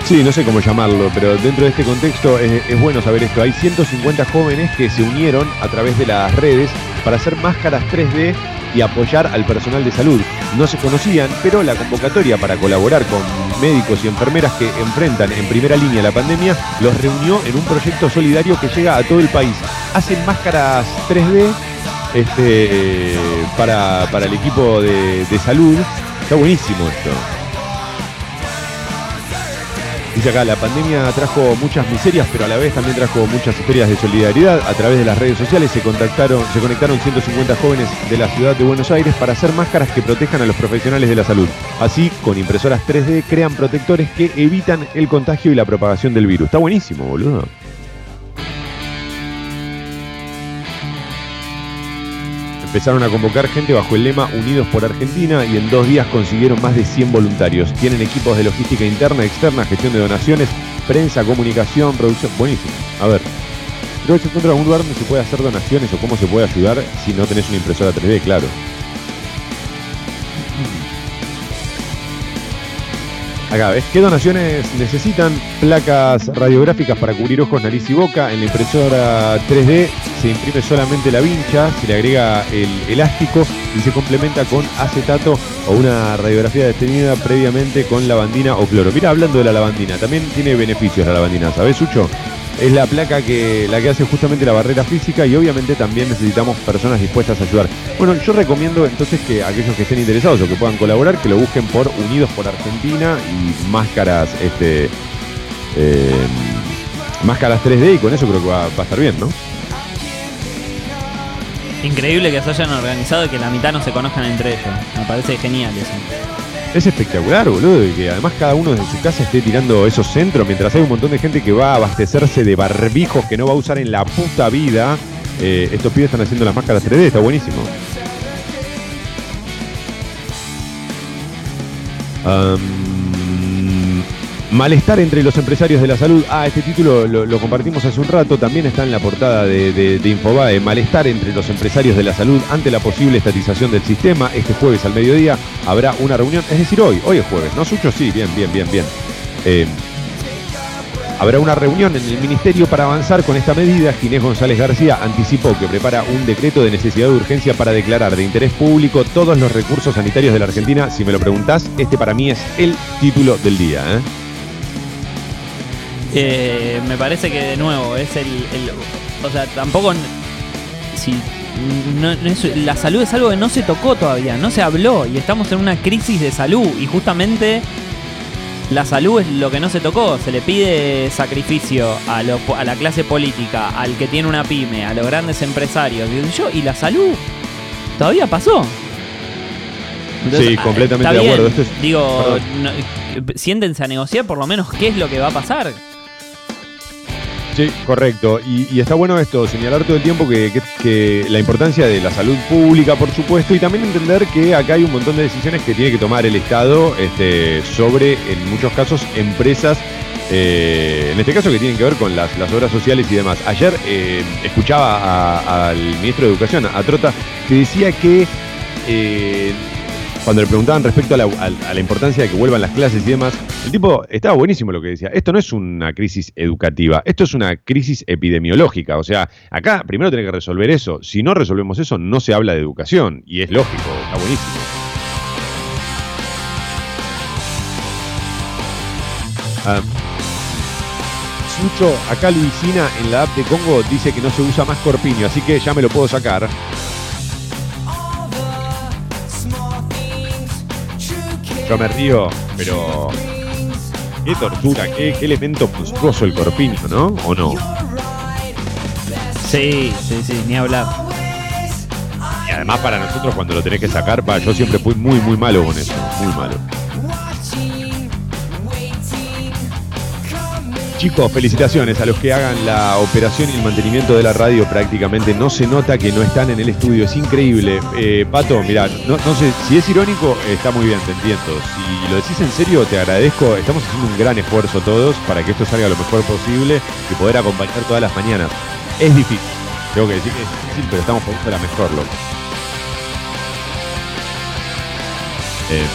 Sí, no sé cómo llamarlo, pero dentro de este contexto es, es bueno saber esto. Hay 150 jóvenes que se unieron a través de las redes para hacer máscaras 3D y apoyar al personal de salud. No se conocían, pero la convocatoria para colaborar con médicos y enfermeras que enfrentan en primera línea la pandemia los reunió en un proyecto solidario que llega a todo el país. Hacen máscaras 3D este, para, para el equipo de, de salud. Está buenísimo esto. Dice acá, la pandemia trajo muchas miserias, pero a la vez también trajo muchas historias de solidaridad. A través de las redes sociales se contactaron, se conectaron 150 jóvenes de la ciudad de Buenos Aires para hacer máscaras que protejan a los profesionales de la salud. Así, con impresoras 3D crean protectores que evitan el contagio y la propagación del virus. Está buenísimo, boludo. Empezaron a convocar gente bajo el lema Unidos por Argentina y en dos días consiguieron más de 100 voluntarios. Tienen equipos de logística interna, externa, gestión de donaciones, prensa, comunicación, producción. Buenísimo. A ver, creo que se encuentra algún lugar donde se puede hacer donaciones o cómo se puede ayudar si no tenés una impresora 3D, claro. Acá, ¿ves? ¿Qué donaciones necesitan? Placas radiográficas para cubrir ojos, nariz y boca. En la impresora 3D se imprime solamente la vincha, se le agrega el elástico y se complementa con acetato o una radiografía detenida previamente con lavandina o cloro. Mira, hablando de la lavandina, también tiene beneficios la lavandina, ¿sabes, Sucho? Es la placa que la que hace justamente la barrera física y obviamente también necesitamos personas dispuestas a ayudar. Bueno, yo recomiendo entonces que aquellos que estén interesados o que puedan colaborar, que lo busquen por Unidos por Argentina y máscaras, este, eh, máscaras 3D y con eso creo que va, va a estar bien, ¿no? Increíble que se hayan organizado y que la mitad no se conozcan entre ellos. Me parece genial eso. Es espectacular, boludo, y que además cada uno desde su casa esté tirando esos centros mientras hay un montón de gente que va a abastecerse de barbijos que no va a usar en la puta vida. Eh, estos pibes están haciendo las máscaras 3D, está buenísimo. Am, Malestar entre los empresarios de la salud. Ah, este título lo, compartimos hace un rato. También está en la portada de Infobae. Malestar entre los empresarios de la salud ante la posible estatización del sistema. Este jueves al mediodía habrá una reunión. Es decir, hoy. Hoy es jueves. ¿No, Sucho? Sí, bien, bien, bien, bien. Eh, Habrá una reunión en el ministerio para avanzar con esta medida. Ginés González García anticipó que prepara un decreto de necesidad de urgencia para declarar de interés público todos los recursos sanitarios de la Argentina. Si me lo preguntás, este para mí es el título del día. ¿eh? Eh, me parece que de nuevo es el, el- o sea, tampoco si no- no es- la salud es algo que no se tocó todavía, no se habló y estamos en una crisis de salud y justamente la salud es lo que no se tocó, se le pide sacrificio a, lo- a la clase política, al que tiene una pyme, a los grandes empresarios, y yo, y la salud todavía pasó. Sí, ah, completamente de acuerdo. Digo, no- siéntense a negociar por lo menos qué es lo que va a pasar. Sí, correcto. Y, está bueno esto, señalar todo el tiempo que, la importancia de la salud pública, por supuesto, y también entender que acá hay un montón de decisiones que tiene que tomar el Estado este, sobre, en muchos casos, empresas. eh, en este caso que tienen que ver con las, obras sociales y demás. Ayer eh, escuchaba al ministro de Educación, a Trota, que decía que eh, cuando le preguntaban respecto a la, importancia de que vuelvan las clases y demás, el tipo estaba buenísimo lo que decía. Esto no es una crisis educativa, esto es una crisis epidemiológica. O sea, acá primero tiene que resolver eso. Si no resolvemos eso, no se habla de educación. Y es lógico, está buenísimo. Ah, Sucho, acá Luisina en la app de Congo dice que no se usa más corpiño, así que ya me lo puedo sacar. Yo me río, pero. Qué tortura, qué, qué elemento monstruoso el corpiño, ¿no? ¿O no? Sí, sí, sí, ni hablar. Y además para nosotros cuando lo tenés que sacar, yo siempre fui muy, muy malo con eso, muy malo. Chicos, felicitaciones a los que hagan la operación y el mantenimiento de la radio. Prácticamente no se nota que no están en el estudio. Es increíble. Eh, Pato, mirá, no, sé, si es irónico, está muy bien, te entiendo. Si lo decís en serio, te agradezco. Estamos haciendo un gran esfuerzo todos para que esto salga lo mejor posible y poder acompañar todas las mañanas. Es difícil. Tengo que decir que es difícil, pero estamos poniendo la mejor, loco. Eh,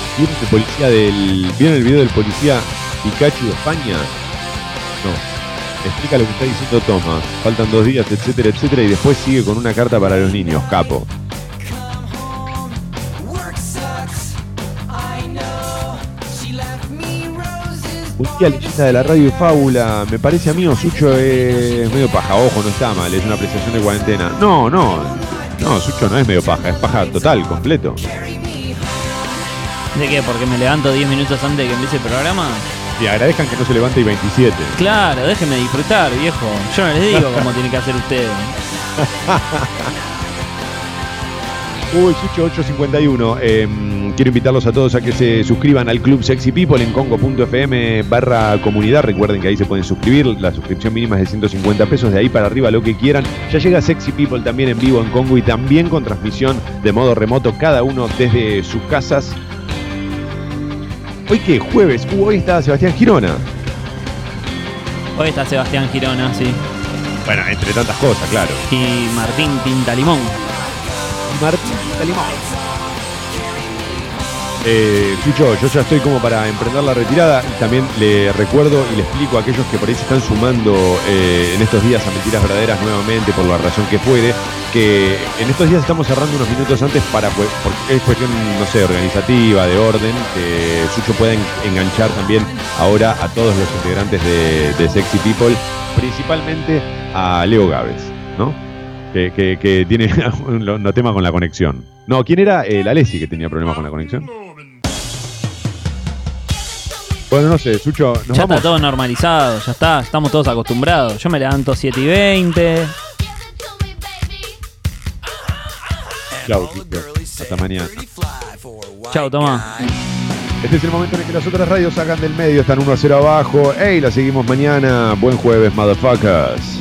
¿Vieron el. ¿Vieron el video del policía Pikachu de España? No. Explica lo que está diciendo Thomas. Faltan dos días, etcétera, etcétera, y después sigue con una carta para los niños, capo. Un día leyenda de la radio y fábula, me parece a mí Sucho es medio paja, ojo, no está mal, es una apreciación de cuarentena. No, no, no, Sucho no es medio paja, es paja total, completo. ¿De qué? ¿Porque me levanto 10 minutos antes de que empiece el programa? Y agradezcan que no se levante y 27. Claro, déjenme disfrutar, viejo. Yo no les digo cómo tiene que hacer ustedes. Uy, Sucho 851. eh, quiero invitarlos a todos a que se suscriban al Club Sexy People en congo.fm barra comunidad. Recuerden que ahí se pueden suscribir. La suscripción mínima es de 150 pesos. De ahí para arriba lo que quieran. Ya llega Sexy People también en vivo en Congo y también con transmisión de modo remoto, cada uno desde sus casas. Hoy que jueves, Uh, hoy está Sebastián Girona. Hoy está Sebastián Girona, sí. Bueno, entre tantas cosas, claro. Y Martín Tintalimón. Martín Talimón. Eh, Chucho, yo ya estoy como para emprender la retirada. También le recuerdo y le explico a aquellos que por ahí se están sumando eh, en estos días a Mentiras Verdaderas nuevamente, por la razón que fuere, que en estos días estamos cerrando unos minutos antes para, pues, porque es cuestión, no sé, organizativa, de orden, que Sucho pueda en- enganchar también ahora a todos los integrantes de, Sexy People, principalmente a Leo Gávez, ¿no? Que, que- que tiene un, tema con la conexión. No, ¿quién era? El Alessi que tenía problemas con la conexión. Bueno, no sé, Sucho, nos ya vamos. está todo normalizado, ya está, estamos todos acostumbrados. Yo me levanto 7 y 20. Chau, Sucho. Hasta mañana. Chau, toma. Este es el momento en el que las otras radios sacan del medio, están 1 a 0 abajo. ¡Ey! La seguimos mañana. Buen jueves, motherfuckers.